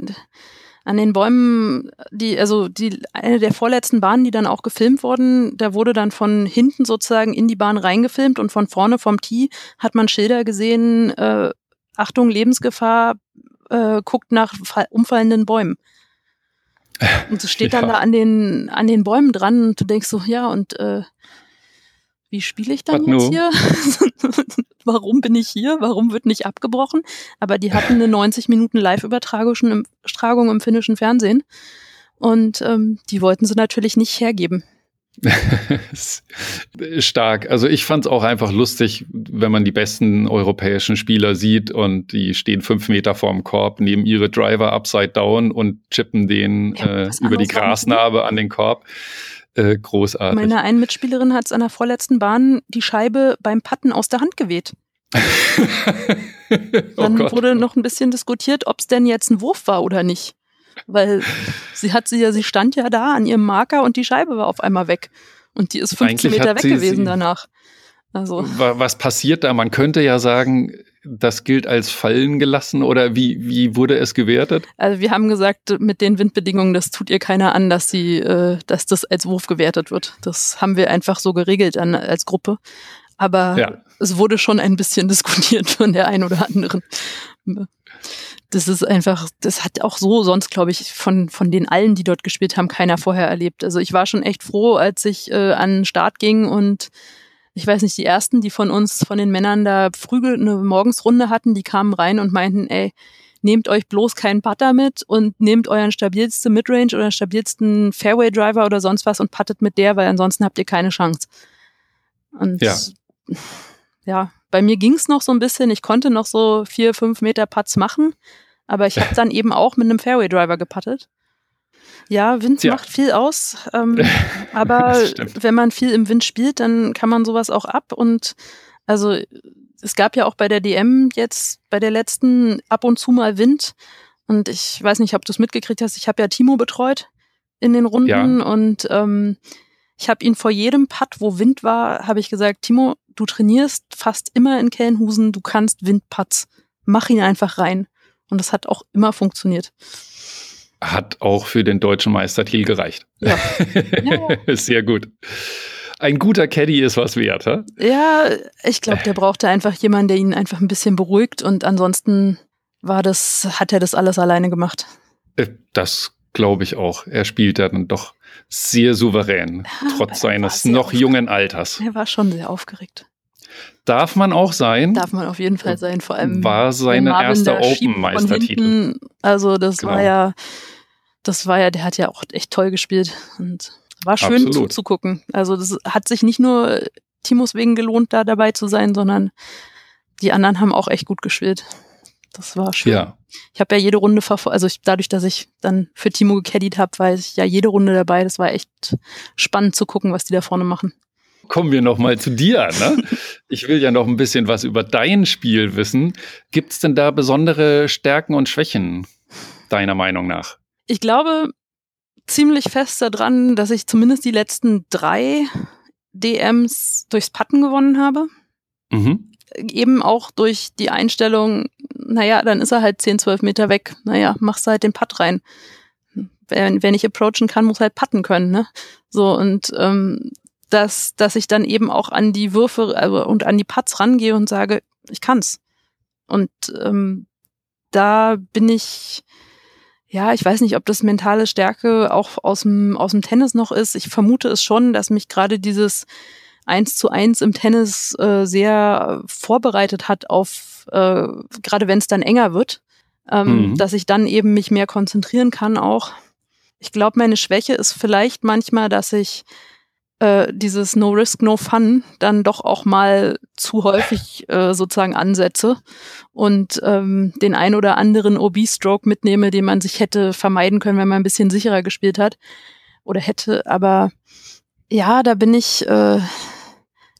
an den Bäumen, die, also die, eine der vorletzten Bahnen, die dann auch gefilmt wurden, da wurde dann von hinten sozusagen in die Bahn reingefilmt und von vorne vom Tee hat man Schilder gesehen, äh, Achtung, Lebensgefahr, äh, guckt nach umfallenden Bäumen. Und es steht dann da an den, an den Bäumen dran und du denkst so, ja, und äh, wie spiele ich dann jetzt hier? (laughs) Warum bin ich hier? Warum wird nicht abgebrochen? Aber die hatten eine 90 Minuten Live-Übertragung im, im finnischen Fernsehen. Und ähm, die wollten sie natürlich nicht hergeben. (laughs) stark. Also ich fand es auch einfach lustig, wenn man die besten europäischen Spieler sieht und die stehen fünf Meter vorm Korb, nehmen ihre Driver upside down und chippen den Ja, äh, über die nicht Grasnarbe an den Korb. Äh, großartig. Meine einen Mitspielerin hat es an der vorletzten Bahn die Scheibe beim Patten aus der Hand geweht. (laughs) oh Dann Gott. wurde noch ein bisschen diskutiert, ob es denn jetzt ein Wurf war oder nicht. Weil sie hat sie ja, sie stand ja da an ihrem Marker und die Scheibe war auf einmal weg. Und die ist 15 Eigentlich Meter weg gewesen danach. Also, Wa- Was passiert da? Man könnte ja sagen, das gilt als fallen gelassen oder wie, wie wurde es gewertet? also wir haben gesagt, mit den Windbedingungen, das tut ihr keiner an, dass sie, äh, dass das als Wurf gewertet wird. Das haben wir einfach so geregelt an, als Gruppe. Aber Ja. es wurde schon ein bisschen (laughs) diskutiert von der einen oder anderen. Das ist einfach, das hat auch so sonst, glaube ich, von, von den allen, die dort gespielt haben, keiner vorher erlebt. Also ich war schon echt froh, als ich äh, an den Start ging und ich weiß nicht, die ersten, die von uns, von den Männern da früh eine Morgensrunde hatten, die kamen rein und meinten, ey, nehmt euch bloß keinen Putter mit und nehmt euren stabilsten Midrange oder stabilsten Fairway Driver oder sonst was und puttet mit der, weil ansonsten habt ihr keine Chance. Und Ja. ja, bei mir ging's noch so ein bisschen. Ich konnte noch so vier, fünf Meter Putts machen, aber ich habe (laughs) dann eben auch mit einem Fairway Driver geputtet. Ja, Wind Tja. macht viel aus, ähm, (laughs) aber wenn man viel im Wind spielt, dann kann man sowas auch ab und also es gab ja auch bei der DM jetzt bei der letzten ab und zu mal Wind und ich weiß nicht, ob du es mitgekriegt hast. Ich habe ja Timo betreut in den Runden und ähm, ich habe ihn vor jedem Putt, wo Wind war, habe ich gesagt, Timo, du trainierst fast immer in Kellenhusen, du kannst Windputts, mach ihn einfach rein. Und das hat auch immer funktioniert. Hat auch für den deutschen Meistertitel gereicht. (laughs) Ja. Ja. Sehr gut. Ein guter Caddy ist was wert, hä? Ja, ich glaube, der brauchte einfach jemanden, der ihn einfach ein bisschen beruhigt und ansonsten war das, hat er das alles alleine gemacht. Äh, Das glaube ich auch. Er spielt ja dann doch sehr souverän, Ja, er trotz seines noch jungen Alters. Er war schon sehr aufgeregt. Darf man auch sein. Darf man auf jeden Fall sein, vor allem. War seine wenn Marvin erste da schiebt von Open-Meistertitel. Also das Genau. war ja, das war ja, der hat ja auch echt toll gespielt und war schön Absolut. zuzugucken. Also das hat sich nicht nur Timos wegen gelohnt, da dabei zu sein, sondern die anderen haben auch echt gut gespielt. Das war schön. Ja, Ich habe ja jede Runde verfolgt, also ich, dadurch, dass ich dann für Timo gecaddied habe, war ich ja jede Runde dabei. Das war echt spannend zu gucken, was die da vorne machen. Kommen wir noch mal zu dir. Ne? Ich will ja noch ein bisschen was über dein Spiel wissen. Gibt es denn da besondere Stärken und Schwächen, deiner Meinung nach? Ich glaube ziemlich fest daran, dass ich zumindest die letzten drei DMs durchs Patten gewonnen habe. Mhm. Eben auch durch die Einstellung, naja, dann ist er halt 10, 12 Meter weg. Naja, machst halt den Putt rein. Wer, wer nicht approachen kann, muss halt putten können, ne? So, und ähm, dass, dass ich dann eben auch an die Würfe also, und an die Putts rangehe und sage, ich kann's. Und ähm, da bin ich, ja, ich weiß nicht, ob das mentale Stärke auch aus dem, aus dem Tennis noch ist. Ich vermute es schon, dass mich gerade dieses eins zu eins im Tennis äh, sehr vorbereitet hat auf, äh, gerade wenn es dann enger wird, ähm, Mhm. dass ich dann eben mich mehr konzentrieren kann auch. Ich glaube, meine Schwäche ist vielleicht manchmal, dass ich äh, dieses No Risk, No Fun dann doch auch mal zu häufig äh, sozusagen ansetze und ähm, den ein oder anderen OB-Stroke mitnehme, den man sich hätte vermeiden können, wenn man ein bisschen sicherer gespielt hat oder hätte. Aber ja, da bin ich äh,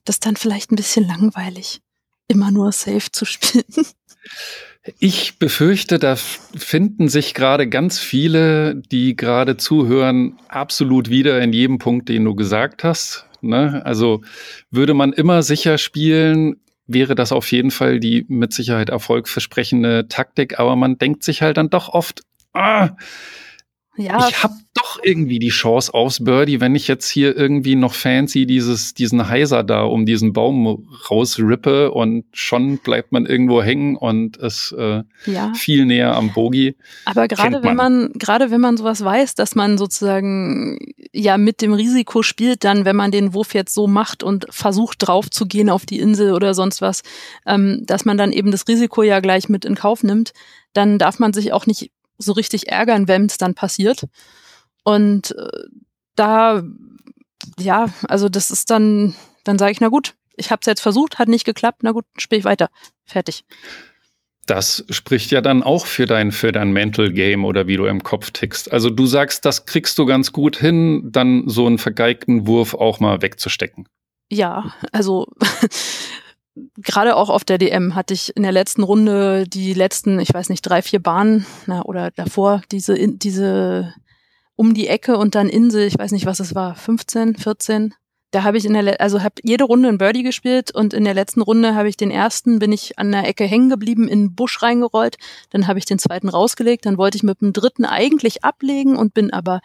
das dann vielleicht ein bisschen langweilig, immer nur safe zu spielen. (laughs) Ich befürchte, da finden sich gerade ganz viele, die gerade zuhören, absolut wieder in jedem Punkt, den du gesagt hast. Ne? Also würde man immer sicher spielen, wäre das auf jeden Fall die mit Sicherheit erfolgversprechende Taktik, aber man denkt sich halt dann doch oft, ah, ja. Ich habe doch irgendwie die Chance aufs Birdie, wenn ich jetzt hier irgendwie noch fancy dieses, diesen Heiser da um diesen Baum rausrippe und schon bleibt man irgendwo hängen und ist äh, ja. viel näher am Bogie. Aber gerade wenn man, gerade wenn man sowas weiß, dass man sozusagen ja mit dem Risiko spielt, dann, wenn man den Wurf jetzt so macht und versucht drauf zu gehen auf die Insel oder sonst was, ähm, dass man dann eben das Risiko ja gleich mit in Kauf nimmt, dann darf man sich auch nicht so richtig ärgern, wenn es dann passiert. Und äh, da, ja, also das ist dann, dann sage ich, na gut, ich habe es jetzt versucht, hat nicht geklappt, na gut, spiele ich weiter. Fertig. Das spricht ja dann auch für dein, für dein Mental Game oder wie du im Kopf tickst. Also du sagst, das kriegst du ganz gut hin, dann so einen vergeigten Wurf auch mal wegzustecken. Ja, also (laughs) gerade auch auf der DM hatte ich in der letzten Runde die letzten, ich weiß nicht, drei, vier Bahnen na, oder davor diese, diese um die Ecke und dann Insel, ich weiß nicht, was es war, 15, 14. Da habe ich in der, also habe jede Runde ein Birdie gespielt und in der letzten Runde habe ich den ersten, bin ich an der Ecke hängen geblieben, in den Busch reingerollt, dann habe ich den zweiten rausgelegt, dann wollte ich mit dem dritten eigentlich ablegen und bin aber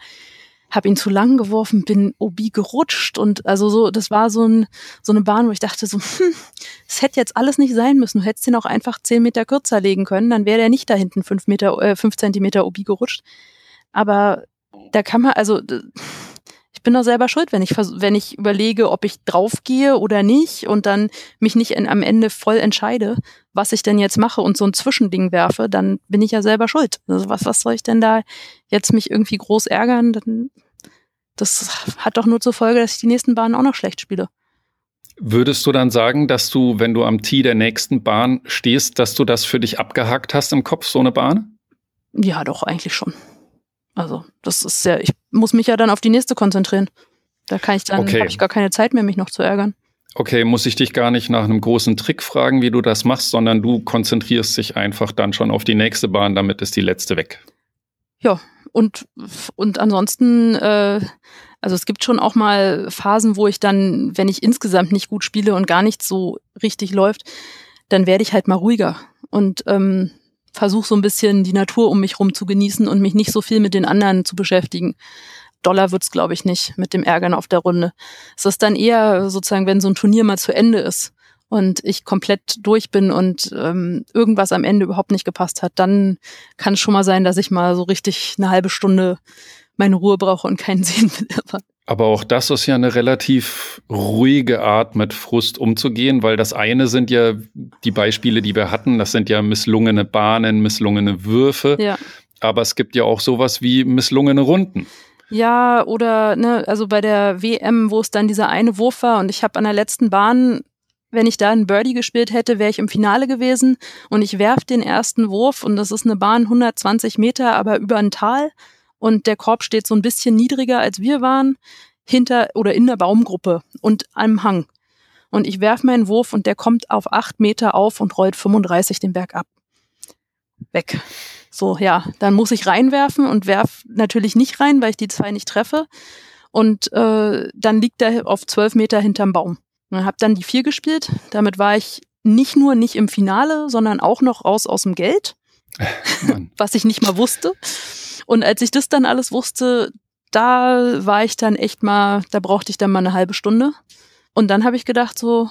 habe ihn zu lang geworfen, bin Obi gerutscht und also so, das war so, ein, so eine Bahn, wo ich dachte so, (laughs) hm, es hätte jetzt alles nicht sein müssen. Du hättest ihn auch einfach zehn Meter kürzer legen können, dann wäre der nicht da hinten fünf Meter, äh, fünf Zentimeter Obi gerutscht. Aber da kann man, also bin doch selber schuld, wenn ich, wenn ich überlege, ob ich draufgehe oder nicht und dann mich nicht in, am Ende voll entscheide, was ich denn jetzt mache und so ein Zwischending werfe, dann bin ich ja selber schuld. Also was, was soll ich denn da jetzt mich irgendwie groß ärgern? Dann, das hat doch nur zur Folge, dass ich die nächsten Bahnen auch noch schlecht spiele. Würdest du dann sagen, dass du, wenn du am Tee der nächsten Bahn stehst, dass du das für dich abgehakt hast im Kopf, so eine Bahn? Ja, doch, eigentlich schon. Also, das ist ja, ich muss mich ja dann auf die nächste konzentrieren. Da kann ich dann, okay. habe ich gar keine Zeit mehr, mich noch zu ärgern. Okay, muss ich dich gar nicht nach einem großen Trick fragen, wie du das machst, sondern du konzentrierst dich einfach dann schon auf die nächste Bahn, damit ist die letzte weg. Ja, und, und ansonsten, äh, also es gibt schon auch mal Phasen, wo ich dann, wenn ich insgesamt nicht gut spiele und gar nicht so richtig läuft, dann werde ich halt mal ruhiger. Und ähm, versuche so ein bisschen die Natur um mich rum zu genießen und mich nicht so viel mit den anderen zu beschäftigen. Dollar wird's, glaube ich, nicht mit dem Ärgern auf der Runde. Es ist dann eher sozusagen, wenn so ein Turnier mal zu Ende ist und ich komplett durch bin und ähm, irgendwas am Ende überhaupt nicht gepasst hat, dann kann es schon mal sein, dass ich mal so richtig eine halbe Stunde meine Ruhe brauche und keinen (laughs) sehen will. Aber auch das ist ja eine relativ ruhige Art, mit Frust umzugehen, weil das eine sind ja die Beispiele, die wir hatten, das sind ja misslungene Bahnen, misslungene Würfe. Ja. Aber es gibt ja auch sowas wie misslungene Runden. Ja, oder ne, also bei der WM, wo es dann dieser eine Wurf war und ich habe an der letzten Bahn, wenn ich da einen Birdie gespielt hätte, wäre ich im Finale gewesen und ich werf den ersten Wurf und das ist eine Bahn 120 Meter, aber über ein Tal und der Korb steht so ein bisschen niedriger, als wir waren, hinter oder in der Baumgruppe und am Hang. Und ich werfe meinen Wurf und der kommt auf acht Meter auf und rollt 35 den Berg ab. Weg. So, ja, dann muss ich reinwerfen und werf natürlich nicht rein, weil ich die zwei nicht treffe. Und äh, dann liegt er auf zwölf Meter hinterm Baum. Und habe dann die vier gespielt. Damit war ich nicht nur nicht im Finale, sondern auch noch raus aus dem Geld, (laughs) was ich nicht mal wusste. Und als ich das dann alles wusste, da war ich dann echt mal, da brauchte ich dann mal eine halbe Stunde. Und dann habe ich gedacht so,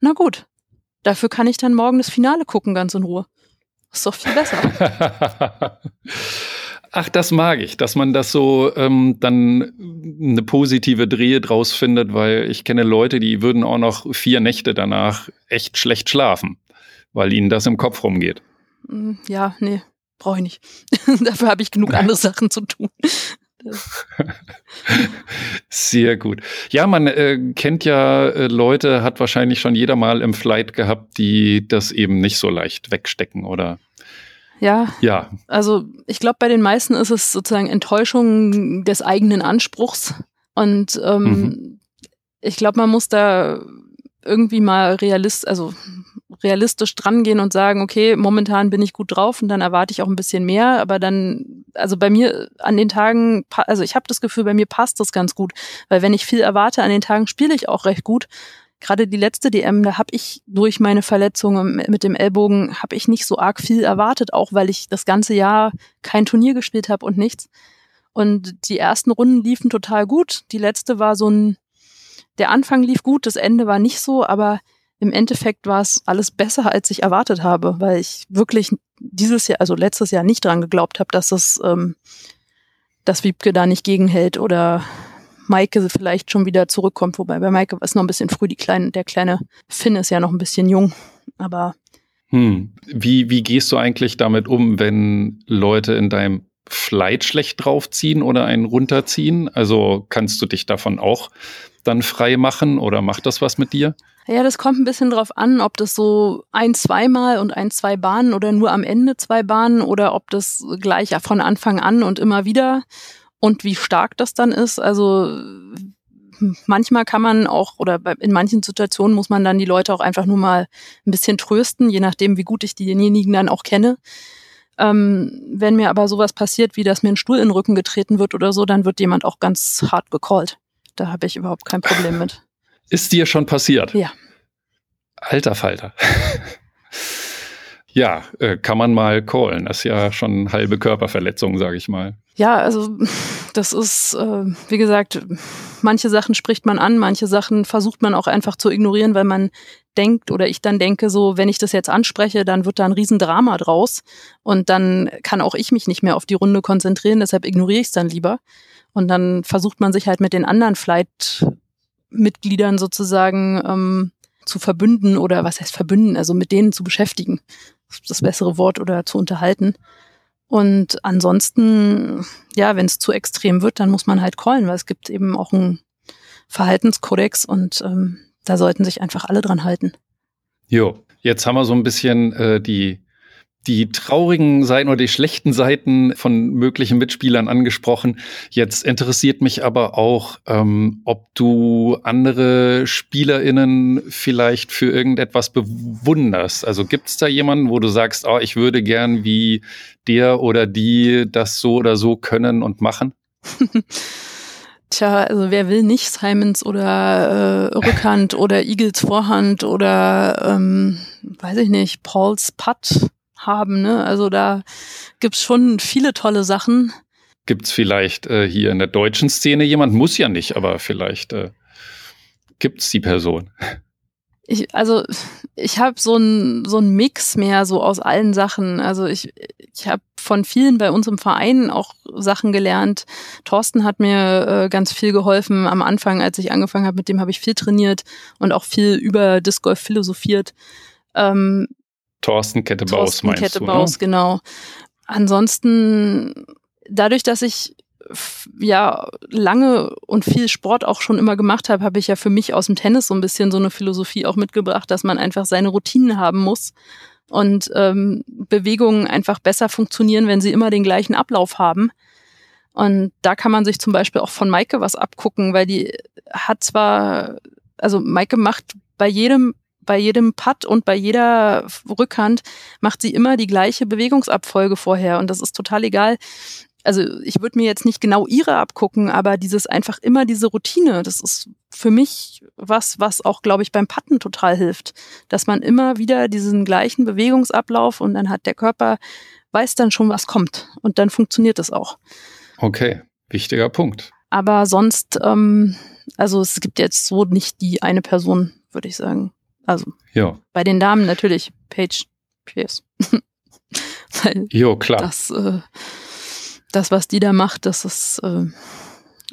na gut, dafür kann ich dann morgen das Finale gucken, ganz in Ruhe. Ist doch viel besser. (laughs) Ach, das mag ich, dass man das so ähm, dann eine positive Drehe draus findet, weil ich kenne Leute, die würden auch noch vier Nächte danach echt schlecht schlafen, weil ihnen das im Kopf rumgeht. Mm, ja, nee, brauche ich nicht. (laughs) Dafür habe ich genug andere Sachen zu tun. (laughs) Sehr gut. Ja, man äh, kennt ja äh, Leute, hat wahrscheinlich schon jeder mal im Flight gehabt, die das eben nicht so leicht wegstecken, oder? Ja. Ja. Also ich glaube, bei den meisten ist es sozusagen Enttäuschung des eigenen Anspruchs. Und ähm, mhm. ich glaube, man muss da irgendwie mal realist, also realistisch drangehen und sagen, okay, momentan bin ich gut drauf und dann erwarte ich auch ein bisschen mehr. Aber dann, also bei mir an den Tagen, also ich habe das Gefühl, bei mir passt das ganz gut. Weil wenn ich viel erwarte, an den Tagen spiele ich auch recht gut. Gerade die letzte DM, da habe ich durch meine Verletzung mit dem Ellbogen, habe ich nicht so arg viel erwartet, auch weil ich das ganze Jahr kein Turnier gespielt habe und nichts. Und die ersten Runden liefen total gut. Die letzte war so ein, der Anfang lief gut, das Ende war nicht so, aber im Endeffekt war es alles besser, als ich erwartet habe, weil ich wirklich dieses Jahr, also letztes Jahr nicht dran geglaubt habe, dass es, ähm, dass Wiebke da nicht gegenhält oder Maike vielleicht schon wieder zurückkommt. Wobei bei Maike war es noch ein bisschen früh, die kleine, der kleine Finn ist ja noch ein bisschen jung, aber hm. Wie, wie gehst du eigentlich damit um, wenn Leute in deinem Flight schlecht draufziehen oder einen runterziehen? Also kannst du dich davon auch dann frei machen oder macht das was mit dir? Ja, das kommt ein bisschen drauf an, ob das so ein, zweimal und ein, zwei Bahnen oder nur am Ende zwei Bahnen oder ob das gleich von Anfang an und immer wieder und wie stark das dann ist. Also manchmal kann man auch oder in manchen Situationen muss man dann die Leute auch einfach nur mal ein bisschen trösten, je nachdem, wie gut ich diejenigen dann auch kenne. Ähm, wenn mir aber sowas passiert, wie dass mir ein Stuhl in den Rücken getreten wird oder so, dann wird jemand auch ganz hart gecallt. Da habe ich überhaupt kein Problem mit. (laughs) Ist dir schon passiert? Ja. Alter Falter. (laughs) ja, äh, kann man mal callen. Das ist ja schon halbe Körperverletzung, sage ich mal. Ja, also das ist, äh, wie gesagt, manche Sachen spricht man an, manche Sachen versucht man auch einfach zu ignorieren, weil man denkt oder ich dann denke, so, wenn ich das jetzt anspreche, dann wird da ein Riesendrama draus und dann kann auch ich mich nicht mehr auf die Runde konzentrieren, deshalb ignoriere ich es dann lieber. Und dann versucht man sich halt mit den anderen Flight-Mitgliedern sozusagen ähm, zu verbünden oder was heißt verbünden, also mit denen zu beschäftigen. Das bessere Wort oder zu unterhalten. Und ansonsten, ja, wenn es zu extrem wird, dann muss man halt callen, weil es gibt eben auch einen Verhaltenskodex und ähm, da sollten sich einfach alle dran halten. Jo, jetzt haben wir so ein bisschen äh, die die traurigen Seiten oder die schlechten Seiten von möglichen Mitspielern angesprochen. Jetzt interessiert mich aber auch, ähm, ob du andere SpielerInnen vielleicht für irgendetwas bewunderst. Also gibt es da jemanden, wo du sagst, oh, ich würde gern wie der oder die das so oder so können und machen? (laughs) Tja, also wer will nicht Simons oder äh, Rückhand oder Eagles Vorhand oder ähm, weiß ich nicht, Pauls Putt haben. Ne? Also da gibt's schon viele tolle Sachen. Gibt's vielleicht äh, hier in der deutschen Szene jemand, muss ja nicht, aber vielleicht äh, gibt's die Person. Ich, also ich habe so ein so Mix mehr so aus allen Sachen. Also ich ich habe von vielen bei uns im Verein auch Sachen gelernt. Thorsten hat mir äh, ganz viel geholfen am Anfang, als ich angefangen habe. Mit dem habe ich viel trainiert und auch viel über Disc Golf philosophiert. Ähm, Thorsten Kettebaus Thorsten meinst Kettebaus, du, ne? genau. Ansonsten, dadurch, dass ich ja lange und viel Sport auch schon immer gemacht habe, habe ich ja für mich aus dem Tennis so ein bisschen so eine Philosophie auch mitgebracht, dass man einfach seine Routinen haben muss und ähm, Bewegungen einfach besser funktionieren, wenn sie immer den gleichen Ablauf haben. Und da kann man sich zum Beispiel auch von Maike was abgucken, weil die hat zwar, also Maike macht bei jedem bei jedem Putt und bei jeder Rückhand macht sie immer die gleiche Bewegungsabfolge vorher und das ist total egal. Also ich würde mir jetzt nicht genau ihre abgucken, aber dieses einfach immer diese Routine, das ist für mich was, was auch, glaube ich, beim Putten total hilft, dass man immer wieder diesen gleichen Bewegungsablauf und dann hat der Körper weiß dann schon, was kommt und dann funktioniert es auch. Okay, wichtiger Punkt. Aber sonst, ähm, also es gibt jetzt so nicht die eine Person, würde ich sagen. Also ja. bei den Damen natürlich Page Pierce. (laughs) jo, klar. Das, äh, das, was die da macht, das ist, äh,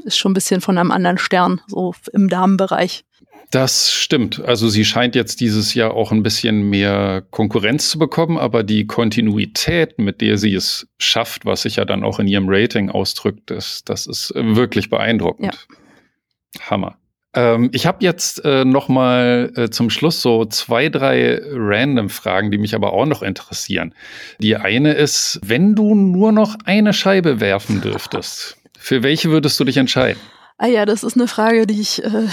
ist schon ein bisschen von einem anderen Stern, so im Damenbereich. Das stimmt. Also sie scheint jetzt dieses Jahr auch ein bisschen mehr Konkurrenz zu bekommen, aber die Kontinuität, mit der sie es schafft, was sich ja dann auch in ihrem Rating ausdrückt, das, das ist wirklich beeindruckend. Ja. Hammer. Ähm, ich habe jetzt äh, noch mal äh, zum Schluss so zwei, drei random Fragen, die mich aber auch noch interessieren. Die eine ist, wenn du nur noch eine Scheibe werfen dürftest, (laughs) für welche würdest du dich entscheiden? Ah ja, das ist eine Frage, die ich äh,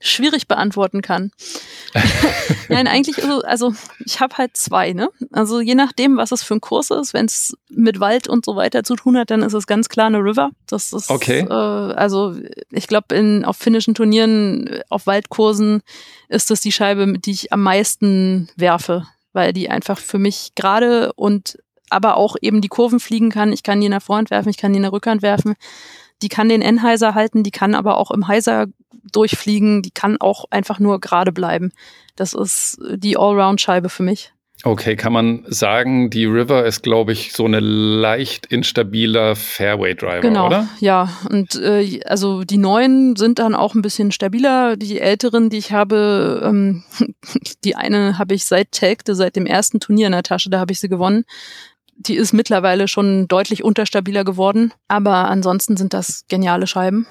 schwierig beantworten kann. (laughs) Nein, eigentlich, also, also ich habe halt zwei, ne? Also je nachdem, was es für ein Kurs ist, wenn es mit Wald und so weiter zu tun hat, dann ist es ganz klar eine River. Das ist okay. Äh, also ich glaube, auf finnischen Turnieren, auf Waldkursen ist das die Scheibe, die ich am meisten werfe, weil die einfach für mich gerade und aber auch eben die Kurven fliegen kann. Ich kann die in der Vorhand werfen, ich kann die in der Rückhand werfen. Die kann den Enheiser halten, die kann aber auch im Heiser durchfliegen, die kann auch einfach nur gerade bleiben. Das ist die Allround-Scheibe für mich. Okay, kann man sagen, die River ist, glaube ich, so eine leicht instabiler Fairway-Driver, genau, oder? Ja, und äh, also die neuen sind dann auch ein bisschen stabiler. Die älteren, die ich habe, ähm, (laughs) die eine habe ich seit Telgte, seit dem ersten Turnier in der Tasche, da habe ich sie gewonnen die ist mittlerweile schon deutlich unterstabiler geworden. Aber ansonsten sind das geniale Scheiben.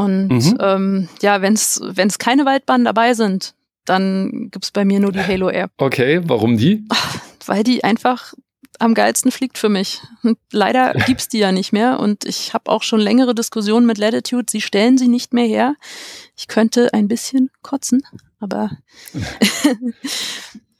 Und mhm. ähm, ja, wenn es keine Waldbahnen dabei sind, dann gibt's bei mir nur die Halo Air. Okay, warum die? (laughs) Weil die einfach am geilsten fliegt für mich. Und leider (laughs) gibt's die ja nicht mehr und ich habe auch schon längere Diskussionen mit Latitude. Sie stellen sie nicht mehr her. Ich könnte ein bisschen kotzen, aber (laughs)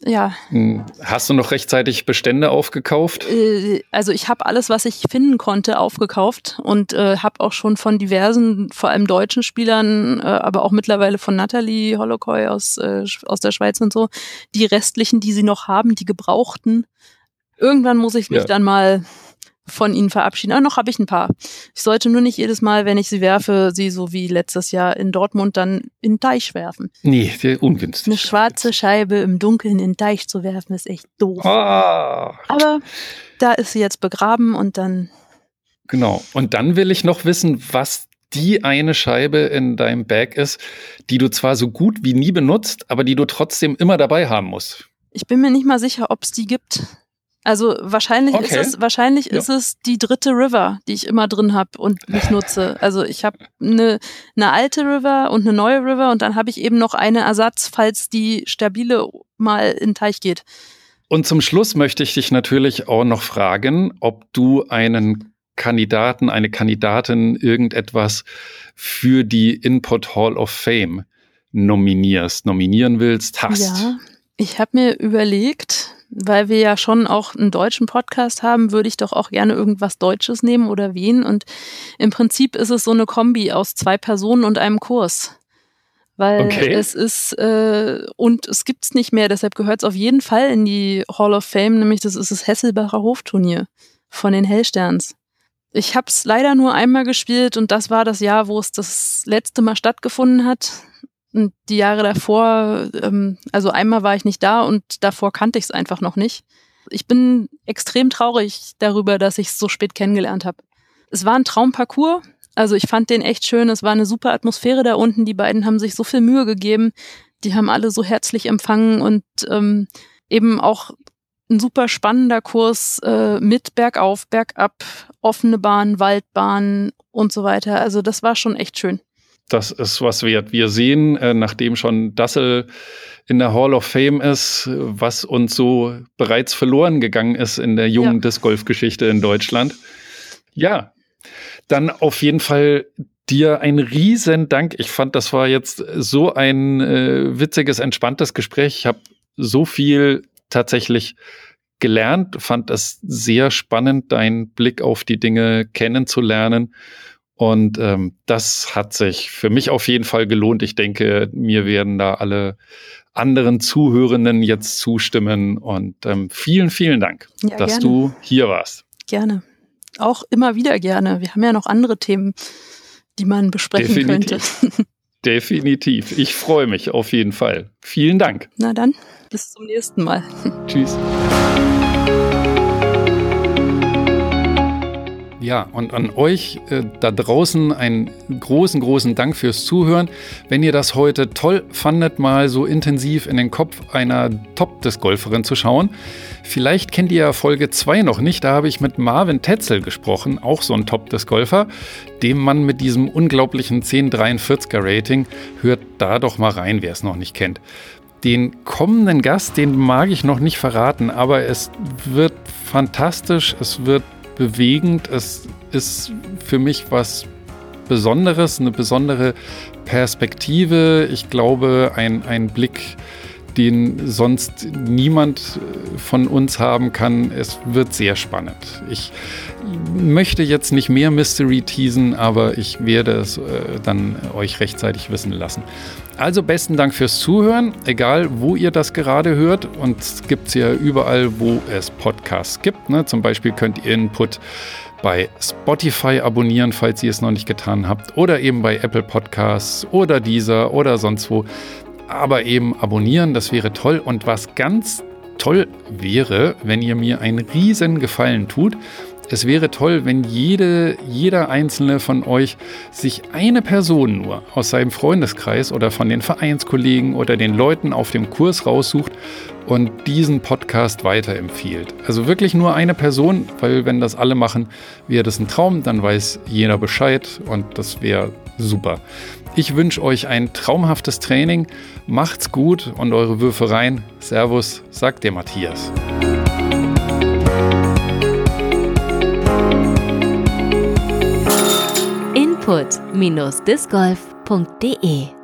ja. Hm, hast du noch rechtzeitig Bestände aufgekauft? Äh, also ich habe alles, was ich finden konnte, aufgekauft und äh, habe auch schon von diversen, vor allem deutschen Spielern, äh, aber auch mittlerweile von Natalie Holocoy aus, äh, aus der Schweiz und so, die restlichen, die sie noch haben, die gebrauchten. Irgendwann muss ich mich ja. dann mal von ihnen verabschieden. Aber noch habe ich ein paar. Ich sollte nur nicht jedes Mal, wenn ich sie werfe, sie so wie letztes Jahr in Dortmund dann in den Teich werfen. Nee, ungünstig. Eine schwarze Scheibe im Dunkeln in den Teich zu werfen, ist echt doof. Ah. Aber da ist sie jetzt begraben und dann. Genau. Und dann will ich noch wissen, was die eine Scheibe in deinem Bag ist, die du zwar so gut wie nie benutzt, aber die du trotzdem immer dabei haben musst. Ich bin mir nicht mal sicher, ob es die gibt. Also wahrscheinlich okay. ist es wahrscheinlich ja. ist es die dritte River, die ich immer drin habe und nicht nutze. Also ich habe eine ne alte River und eine neue River und dann habe ich eben noch eine Ersatz, falls die stabile mal in den Teich geht. Und zum Schluss möchte ich dich natürlich auch noch fragen, ob du einen Kandidaten, eine Kandidatin irgendetwas für die Input Hall of Fame nominierst, nominieren willst, hast. Ja, ich habe mir überlegt, weil wir ja schon auch einen deutschen Podcast haben, würde ich doch auch gerne irgendwas Deutsches nehmen oder wen. Und im Prinzip ist es so eine Kombi aus zwei Personen und einem Kurs. Weil okay. es ist, äh, und es gibt's nicht mehr, deshalb gehört es auf jeden Fall in die Hall of Fame, nämlich das ist das Hesselbacher Hofturnier von den Hellsterns. Ich habe es leider nur einmal gespielt und das war das Jahr, wo es das letzte Mal stattgefunden hat. Und die Jahre davor, ähm, also einmal war ich nicht da und davor kannte ich es einfach noch nicht. Ich bin extrem traurig darüber, dass ich es so spät kennengelernt habe. Es war ein Traumparcours. Also ich fand den echt schön. Es war eine super Atmosphäre da unten. Die beiden haben sich so viel Mühe gegeben. Die haben alle so herzlich empfangen und ähm, eben auch ein super spannender Kurs äh, mit bergauf, bergab, offene Bahn, Waldbahn und so weiter. Also das war schon echt schön das ist was wert. Wir sehen, äh, nachdem schon Dassel in der Hall of Fame ist, was uns so bereits verloren gegangen ist in der jungen ja. Disc Golf Geschichte in Deutschland. Ja, dann auf jeden Fall dir ein riesen Dank. Ich fand, das war jetzt so ein äh, witziges, entspanntes Gespräch. Ich habe so viel tatsächlich gelernt, fand es sehr spannend, deinen Blick auf die Dinge kennenzulernen. Und ähm, das hat sich für mich auf jeden Fall gelohnt. Ich denke, mir werden da alle anderen Zuhörenden jetzt zustimmen. Und ähm, vielen, vielen Dank, ja, dass gerne. du hier warst. Gerne. Auch immer wieder gerne. Wir haben ja noch andere Themen, die man besprechen Definitiv. könnte. (laughs) Definitiv. Ich freue mich auf jeden Fall. Vielen Dank. Na dann, bis zum nächsten Mal. (laughs) Tschüss. Ja, und an euch äh, da draußen einen großen, großen Dank fürs Zuhören. Wenn ihr das heute toll fandet, mal so intensiv in den Kopf einer Top-Disc-Golferin zu schauen, vielleicht kennt ihr ja Folge 2 noch nicht. Da habe ich mit Marvin Tetzel gesprochen, auch so ein Top-Disc-Golfer, dem Mann mit diesem unglaublichen 1043er Rating. Hört da doch mal rein, wer es noch nicht kennt. Den kommenden Gast, den mag ich noch nicht verraten, aber es wird fantastisch, es wird bewegend. Es ist für mich was Besonderes, eine besondere Perspektive. Ich glaube, ein, ein Blick den sonst niemand von uns haben kann. Es wird sehr spannend. Ich möchte jetzt nicht mehr Mystery teasen, aber ich werde es äh, dann euch rechtzeitig wissen lassen. Also besten Dank fürs Zuhören, egal wo ihr das gerade hört. Und es gibt es ja überall, wo es Podcasts gibt. Ne? Zum Beispiel könnt ihr Input bei Spotify abonnieren, falls ihr es noch nicht getan habt, oder eben bei Apple Podcasts oder dieser oder sonst wo. Aber eben abonnieren, das wäre toll. Und was ganz toll wäre, wenn ihr mir einen riesen Gefallen tut, es wäre toll, wenn jede, jeder einzelne von euch sich eine Person nur aus seinem Freundeskreis oder von den Vereinskollegen oder den Leuten auf dem Kurs raussucht und diesen Podcast weiterempfiehlt. Also wirklich nur eine Person, weil wenn das alle machen, wäre das ein Traum, dann weiß jeder Bescheid und das wäre super. Ich wünsche euch ein traumhaftes Training. Macht's gut und eure Würfe rein. Servus, sagt der Matthias. input-discgolf.de